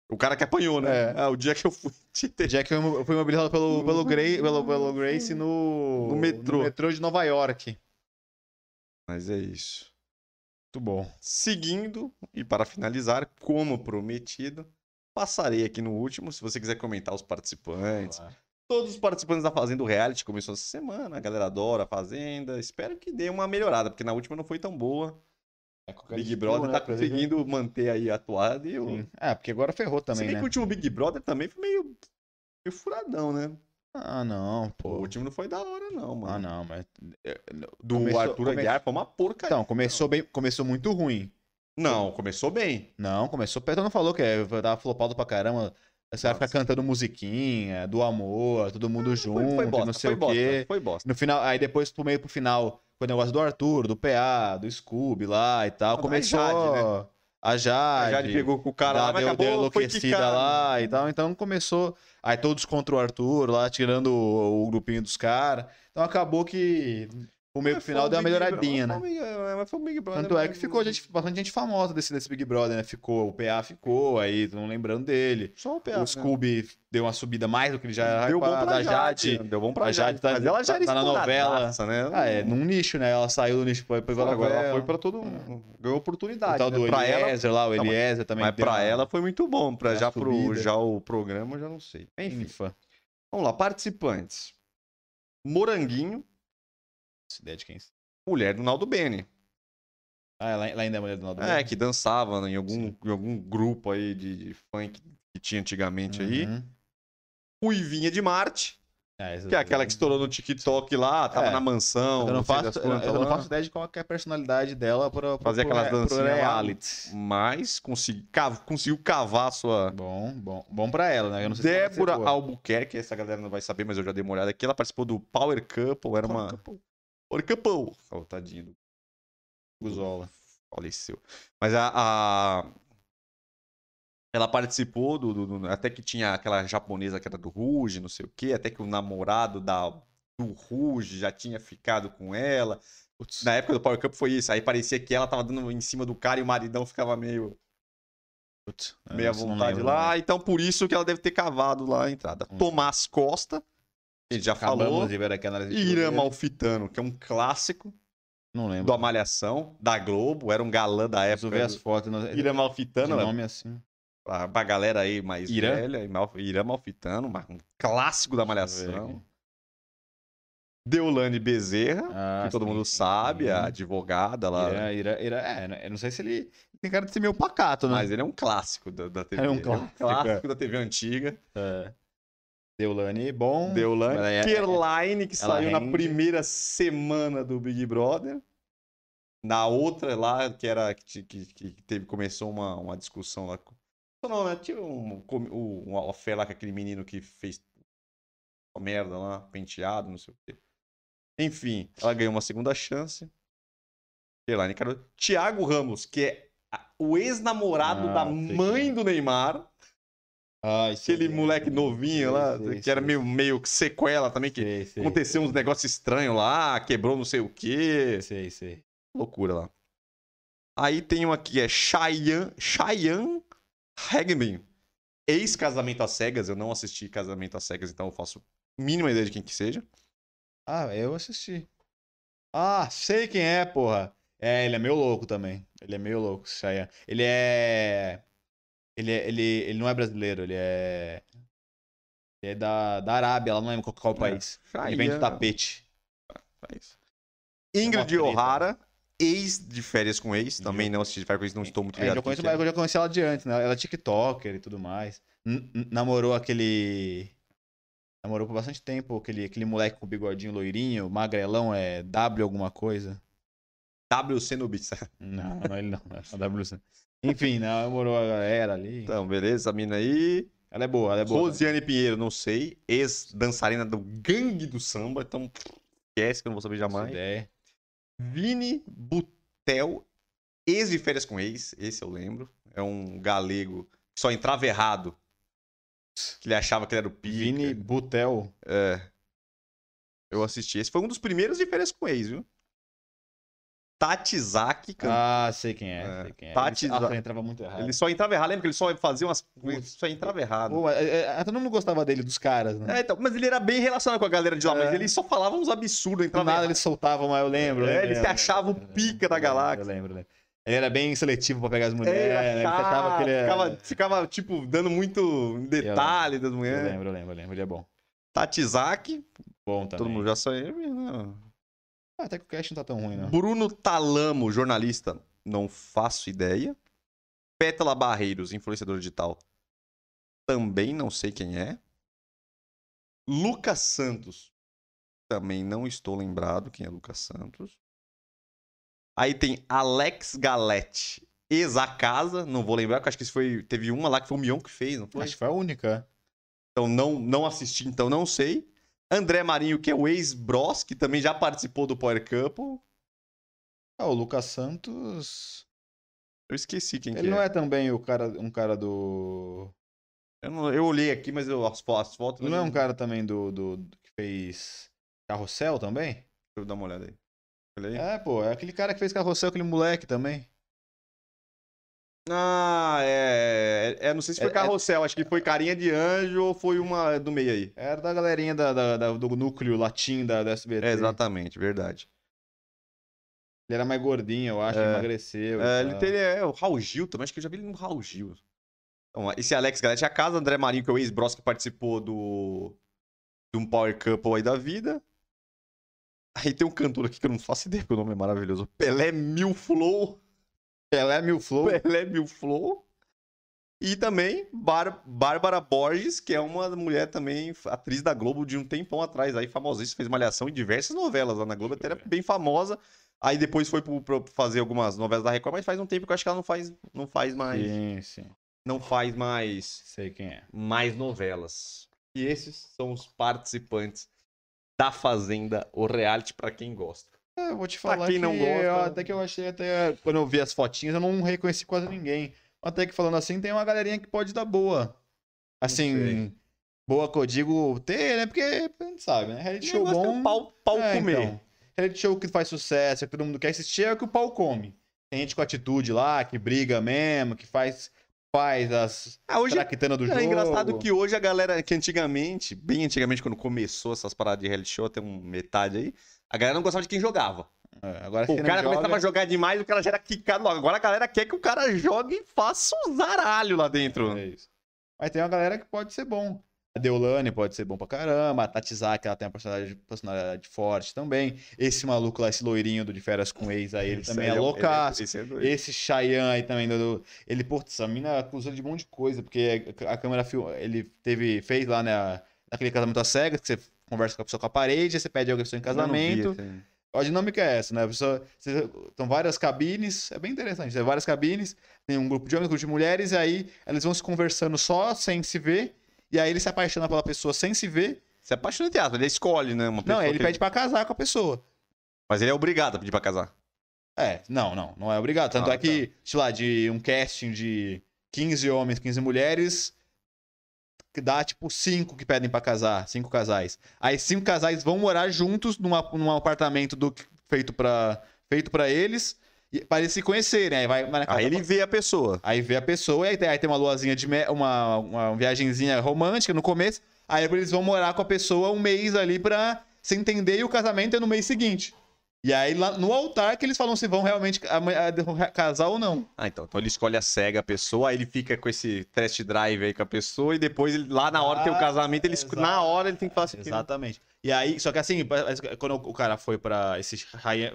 O cara que apanhou, né? É. Ah, o dia que eu fui *laughs* ter. Já que eu fui imobilizado pelo, pelo, Gra- pelo, pelo Grace no, No metrô. no metrô de Nova York. Mas é isso. Muito bom. Seguindo, e para finalizar, como prometido, passarei aqui no último, se você quiser comentar os participantes. Todos os participantes da Fazenda do Reality começou essa semana, a galera adora a Fazenda. Espero que dê uma melhorada, porque na última não foi tão boa. Big Brother tá conseguindo manter aí atuado e o... Sim. Ah, porque agora ferrou Se também, bem né? que o último Big Brother também foi meio, meio furadão, né? Ah, não, O pô. último não foi da hora, não, mano. Ah, não, mas. Do Começou- Arthur come- Aguiar foi uma porcaria. Então, começou bem, começou muito ruim. Não, começou bem. Não, começou. O não falou que é, tava flopado pra caramba. Os caras ficam cantando musiquinha, do amor, todo mundo junto, Ah, foi, foi bosta, não sei foi o bosta, quê. foi bosta. No final, aí depois pro meio pro final, foi o negócio do Arthur, do PA, do Scooby lá e tal. Da Começou Jade, a A Jade. Jade pegou com o cara lá, deu, deu acabou, foi enlouquecida lá e tal. Então começou. Aí todos contra o Arthur lá, tirando o, o grupinho dos caras. Então acabou que o meio pro foi final deu uma melhoradinha, né? mas foi Big- Mas foi um Big Brother. Tanto é que ficou gente, bastante gente famosa desse, desse Big Brother, né? Ficou, o PA ficou, aí não lembrando dele. Só o PA. o Scooby deu uma subida mais do que ele já Deu bom pra a Jade. Deu bom pra a Jade tá- Mas ela já tá- tá na novela. né? Ah, é, num nicho, né? Ela saiu do nicho foi pra Agora ela foi pra todo mundo. Ganhou O oportunidade. tal né? do Pra ela, Eliezer lá, o Não, Eliezer também. mas pra uma- ela foi muito bom. Pra já, pro, já o programa, eu já não sei. Enfim, Infa. vamos lá. Participantes. Moranguinho, ideia de quem? mulher do Naldo Bene. Ah, ela, ela ainda é mulher do Naldo É, Bene? que dançava em algum, em algum grupo aí de, de funk que tinha antigamente aí. Uhum. Ruivinha de Marte, essa que é aquela que estourou no TikTok lá, tava É. na mansão. Eu não, faço, eu, eu não faço ideia de qual é a personalidade dela pra, pra, Fazer aquelas dancinhas lá. Mas consegui, cav- conseguiu cavar a sua. Bom, bom, bom pra ela, né? Eu não sei se Débora boa. Albuquerque, essa galera não vai saber, mas eu já dei uma olhada aqui. Ela participou do Power Couple, era uma. Power Couple. Oh, tadinho do Guzola. faleceu. Mas a, a- Ela participou do, do- do- Até que tinha aquela japonesa que era do Ruge, não sei o quê. Até que o namorado da, do Ruge já tinha ficado com ela. Putz. Na época do Power Cup foi isso. Aí parecia que ela tava dando em cima do cara e o maridão ficava meio, Putz, meio à vontade lembro, lá. né? Então por isso que ela deve ter cavado lá a entrada. Hum. Tomás Costa, ele já Acabamos falou. de ver aqui a análise de Irã goleiro. Malfitano, que é um clássico Não lembro. do Amalhação, da Globo. Era um galã da época. ver as fotos. Não... Irã de Malfitano, nome assim. pra, pra galera aí mais Irã? velha, Mal- Irã Malfitano, mas um clássico da eu Malhação. Deolane Bezerra, Ah, que todo sim, mundo sim. sabe, a advogada lá. Irã, Irã, é, né? eu não sei se ele tem cara de ser meio pacato, né? Mas ele é um clássico da, da TV. É um Ele clássico, clássico da TV antiga. É. Deolane, bom. Deolane. Ela é- Caroline, que saiu na rende. primeira semana do Big Brother. Na outra lá, que era que, que, que teve, começou uma, uma discussão lá. com- Não, né? Tinha um, um, uma fé lá com aquele menino que fez uma merda lá, penteado, não sei o quê. Enfim, ela ganhou uma segunda chance. Caroline, Carol. Thiago Ramos, que é o ex-namorado Ah, da mãe quem é. do Neymar. Ah, isso Aquele aí, moleque sei, novinho lá, sei, que era meio, meio que sequela também, que aconteceu uns negócios estranhos lá, quebrou não sei o quê. Sei, sei. Loucura lá. Aí tem um aqui, é Cheyenne, Cheyenne Hagman. Ex-Casamento às Cegas. Eu não assisti Casamento às Cegas, então eu faço mínima ideia de quem que seja. Ah, eu assisti. Ah, sei quem é, porra. É, ele é meio louco também. Ele é meio louco, Cheyenne. Ele é... Ele, é, ele, ele não é brasileiro, ele é... Ele é da, da Arábia, ela não lembro qual, qual É, país. Ele Cheyenne. vende tapete. É isso. Ingrid É uma treta. O'Hara, ex de férias com ex. Também não assisti de férias com ex, não estou muito É, eu, ligado. já conheço, é. eu já conheci ela de antes, né? Ela é TikToker e tudo mais. Namorou aquele. Namorou por bastante tempo aquele, aquele moleque com bigodinho loirinho, magrelão, é W alguma coisa. WC no. Não, não é ele não, é WC. Enfim, né, namorou a galera ali. Então, beleza, a mina aí. Ela é boa, ela é boa. Rosiane Pinheiro, não sei. Ex-dançarina do Gangue do Samba. Então, esquece que eu não vou saber Essa jamais. ideia. Vini Butel, ex de férias com ex. Esse eu lembro. É um galego que só entrava errado. Que ele achava que ele era o pica. Vini Butel. É. Eu assisti. Esse foi um dos primeiros de férias com ex, viu? Tati Zaki, can- Ah, sei quem é. É. Sei quem é. Tati ele, ele entrava muito errado. Ele só entrava errado. Lembra que ele só fazia umas. Putz. Só entrava errado. Pô, é, é, é, todo mundo gostava dele, dos caras, né? É, então, mas ele era bem relacionado com a galera de lá, mas É. ele só falava uns absurdos, Do entrava nada errado. eles soltavam, mas eu lembro. É, eu ele se eu achava o pica da eu galáxia. Eu lembro, eu lembro. Ele era bem seletivo pra pegar as É, mulheres, ele né? Ele achava, ele era... ficava, ficava, tipo, dando muito detalhe das Eu mulheres. lembro, eu lembro, eu lembro. Ele é bom. Tati Zaki, Bom também. todo mundo já saiu. né? Ah, até que o cast não tá tão ruim, não. Bruno Talamo, jornalista, não faço ideia. Pétala Barreiros, influenciador digital, também não sei quem é. Lucas Santos, também não estou lembrado quem é Lucas Santos. Aí tem Alex Galete, ex-a-casa, não vou lembrar, porque acho que isso foi, teve uma lá que foi o Mion que fez, não foi? Acho que foi a única. Então não, não assisti, então não sei. André Marinho, que é o ex-Bros, que também já participou do Power Couple. Ah, o Lucas Santos... Eu esqueci quem Ele que não é. é também o cara, um cara do... Eu, não- eu olhei aqui, mas eu, as, as fotos. Ele não é um cara também do, do, do que fez Carrossel também? Deixa eu dar uma olhada aí. Olha aí. É, pô, é aquele cara que fez Carrossel, aquele moleque também. Ah, é, é, é, Não sei se foi É- é- carrossel, acho que foi carinha de anjo ou foi uma do meio aí. Era da galerinha da, da- da- do núcleo latim da, da SBT. É, exatamente, verdade. Ele era mais gordinho, eu acho, É. emagreceu. É, ele tem, é, o Raul Gil também, acho que eu já vi ele no Raul Gil. Então, esse Alex Galete é a casa, André Marinho, que é o ex-bros que participou do. de um Power Couple aí da vida. Aí tem um cantor aqui que eu não faço ideia, porque o nome é maravilhoso. Pelé Milflow. Pelé Mil Flow. *laughs* Pelé Milflow. E também Bar- Bárbara Borges, que é uma mulher também, atriz da Globo de um tempão atrás, aí famosíssima, fez malhação em diversas novelas lá na Globo, até era bem famosa. Aí depois foi pro fazer algumas novelas da Record, mas faz um tempo que eu acho que ela não faz, não faz mais, Sim, sim. não faz mais, Sei quem é. mais novelas. E esses são os participantes da Fazenda, o reality pra quem gosta. É, eu vou te Pra falar quem que não gosta- eu- até que eu achei até quando eu vi as fotinhas eu não reconheci quase ninguém. Até que falando assim tem uma galerinha que pode dar boa. Assim, boa que eu digo ter, né? Porque a gente sabe, né? Reality show é bom. o pau, pau É, comer. então. reality show que faz sucesso, que todo mundo quer assistir é o que o pau come. Tem gente com atitude lá, que briga mesmo, que faz faz as Ah, hoje traquitanas do É jogo. engraçado que hoje a galera, que antigamente, bem antigamente, quando começou essas paradas de reality show, até um metade aí, a galera não gostava de quem jogava. É, agora o cara joga- começava a jogar demais, o cara já era quicado logo. Agora a galera quer que o cara jogue e faça um zaralho lá dentro. É isso. Mas tem uma galera que pode ser bom. A Deolane pode ser bom pra caramba. A Tatizaki, ela tem uma personalidade, personalidade forte também. Esse maluco lá, esse loirinho do de férias com ex aí, ele Esse também é aí loucaço. Esse é doido. Esse Chayanne aí também, do, ele, putz, essa mina acusou ele de um monte de coisa, porque a câmera, ele teve, fez lá, né, naquele casamento às cegas, que você conversa com a pessoa com a parede, você pede a pessoa em vi casamento. A dinâmica é essa, né? A pessoa, você- são várias cabines, é bem interessante. Tem várias cabines, tem um grupo de homens, um grupo de mulheres, e aí eles vão se conversando só, sem se ver, e aí ele se apaixona pela pessoa sem se ver. Você é apaixonado teatro, ele escolhe, né? Uma Não, ele que- pede pra casar com a pessoa. Mas ele é obrigado a pedir pra casar. É, não, não, não é obrigado. Tanto Ah, é que, sei lá, de um casting de 15 homens, 15 mulheres, que dá tipo cinco que pedem pra casar, cinco casais. Aí cinco casais vão morar juntos numa, num apartamento do, feito pra feito para eles, pra eles se conhecerem. Aí vai, vai na casa Aí ele vê a pessoa. Aí vê a pessoa, e aí tem, aí tem uma luazinha de me- uma, uma viagenzinha romântica no começo. Aí eles vão morar com a pessoa um mês ali pra se entender e o casamento é no mês seguinte. E aí, lá no altar, que eles falam se vão realmente casar ou não. Ah, então. Então ele escolhe a cega a pessoa, aí ele fica com esse test drive aí com a pessoa, e depois ele, lá na hora que tem o Ah, casamento, ele, exato. na hora ele tem que falar assim. Exatamente. E aí, só que assim, quando o cara foi pra. Esse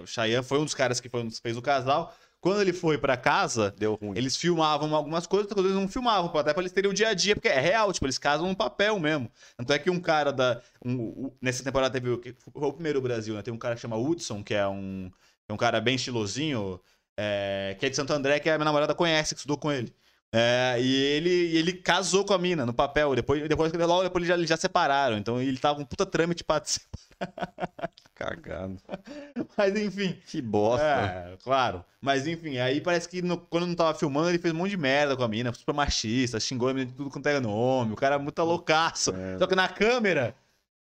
Cheyenne foi um dos caras que foi, fez o casal. Quando ele foi pra casa, Deu ruim. eles filmavam algumas coisas, outras coisas eles não filmavam, até pra eles terem o dia a dia, porque é real, tipo, eles casam no papel mesmo. Tanto é que um cara da. um- nessa temporada teve o. que Foi o primeiro Brasil, né? Tem um cara que chama Hudson, que é um. É um cara bem estilosinho, é, que é de Santo André, que a minha namorada conhece, que estudou com ele. É, e ele, ele casou com a mina no papel. Depois, depois logo depois eles já, eles já separaram. Então ele tava um puta trâmite pra *laughs* se Cagado. Mas enfim. Que bosta. É, claro. Mas enfim, aí parece que no- quando não tava filmando, ele fez um monte de merda com a mina, super machista, xingou a mina de tudo quanto era nome. O cara é muito loucaço. É. Só que na câmera,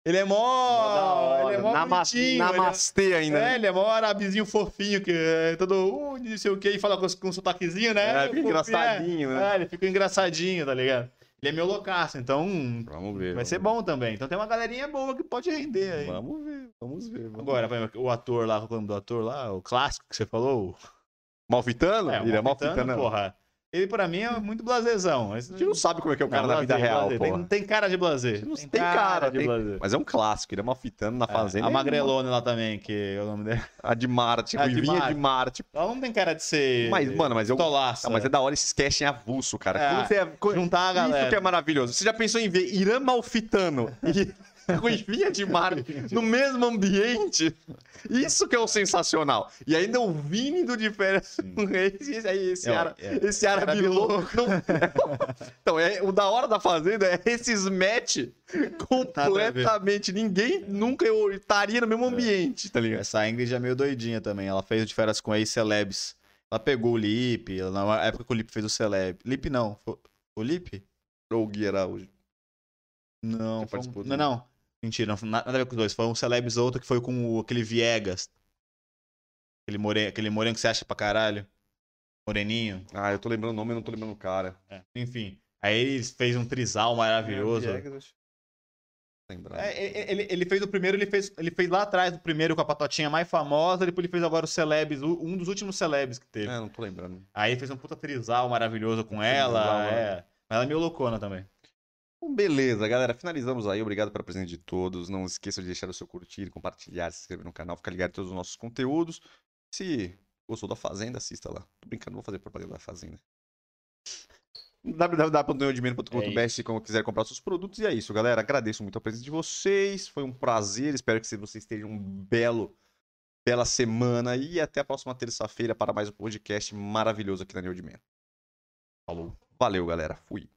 ele é mó. Ele é mó Namas- bonitinho. ele é- Namastê ainda. É, né? ele é mó arabizinho fofinho, que é todo, uh, não sei o que, e fala com, com um sotaquezinho, né? É, fica Fofinho, engraçadinho, é. né? É, ele fica engraçadinho, tá ligado? Ele é meio loucaço, então Vamos ver. vai vamos ser ver. bom também. Então tem uma galerinha boa que pode render aí. Vamos ver, vamos ver. Vamos Agora, exemplo, o ator lá, qual é o nome do ator lá, o clássico que você falou, Malfitano? É, o Ele é Malfitano, malfitano. porra. Ele, pra mim, é muito blasezão. A gente não sabe como é que é o cara na vida real, pô. Tem, não tem cara de blazer. Não tem cara, de tem- blazer. Mas é um clássico, ele é malfitano na fazenda. a é Magrelone lá também, que é o nome dela. A de Marte, A de Marte. de Marte. Ela não tem cara de ser. Mas, mano, mas eu- Tolaça. Ah, mas é da hora esses casting avulso, cara. É, você é- Juntar a Isso galera. que é maravilhoso. Você já pensou em ver Irã Malfitano *laughs* e Ruivinha de Marte *laughs* no mesmo ambiente? Isso que é o sensacional. E ainda o Vini do de férias com Reis esse, esse, É, ara- é. esse árabe louco. não- *laughs* Então, é, o da hora da Fazenda é esses match *laughs* completamente. Ninguém nunca estaria no mesmo ambiente, tá ligado? Essa Ingrid é meio doidinha também. Ela fez o de férias com ex-celebs. Ela pegou o ela- na época que o Lipe fez o Celeb. Lipe não. Foi- O Lipe? Ou o Gui Araújo. Não, foi não, não. Mentira, não, nada a ver com os dois. Foi um Celebs outro que foi com o- aquele Viegas. Aquele moreno, aquele moreno que você acha pra caralho. Moreninho. Ah, eu tô lembrando o nome, eu não tô lembrando o cara. É, Enfim. Aí ele fez um trisal maravilhoso. É, Viegas, Lembrar. É, ele, ele- fez o primeiro, ele fez, ele fez lá atrás o primeiro com a patotinha mais famosa, depois ele fez agora o Celebs, um dos últimos Celebs que teve. É, não tô lembrando. Aí ele fez um puta trisal maravilhoso com ela. trisal, é. Mas ela é meio loucona também. Bom, beleza, galera. Finalizamos aí. Obrigado pela presença de todos. Não esqueça de deixar o seu curtir, compartilhar, se inscrever no canal, ficar ligado em todos os nossos conteúdos. Se gostou da Fazenda, assista lá. Tô brincando, não vou fazer propaganda da Fazenda. www.neodimeno.com.br É se como quiser comprar seus produtos. E é isso, galera. Agradeço muito a presença de vocês. Foi um prazer. Espero que vocês tenham um belo, bela semana. E até a próxima terça-feira para mais um podcast maravilhoso aqui na Neodimeno. Falou. Valeu, galera. Fui.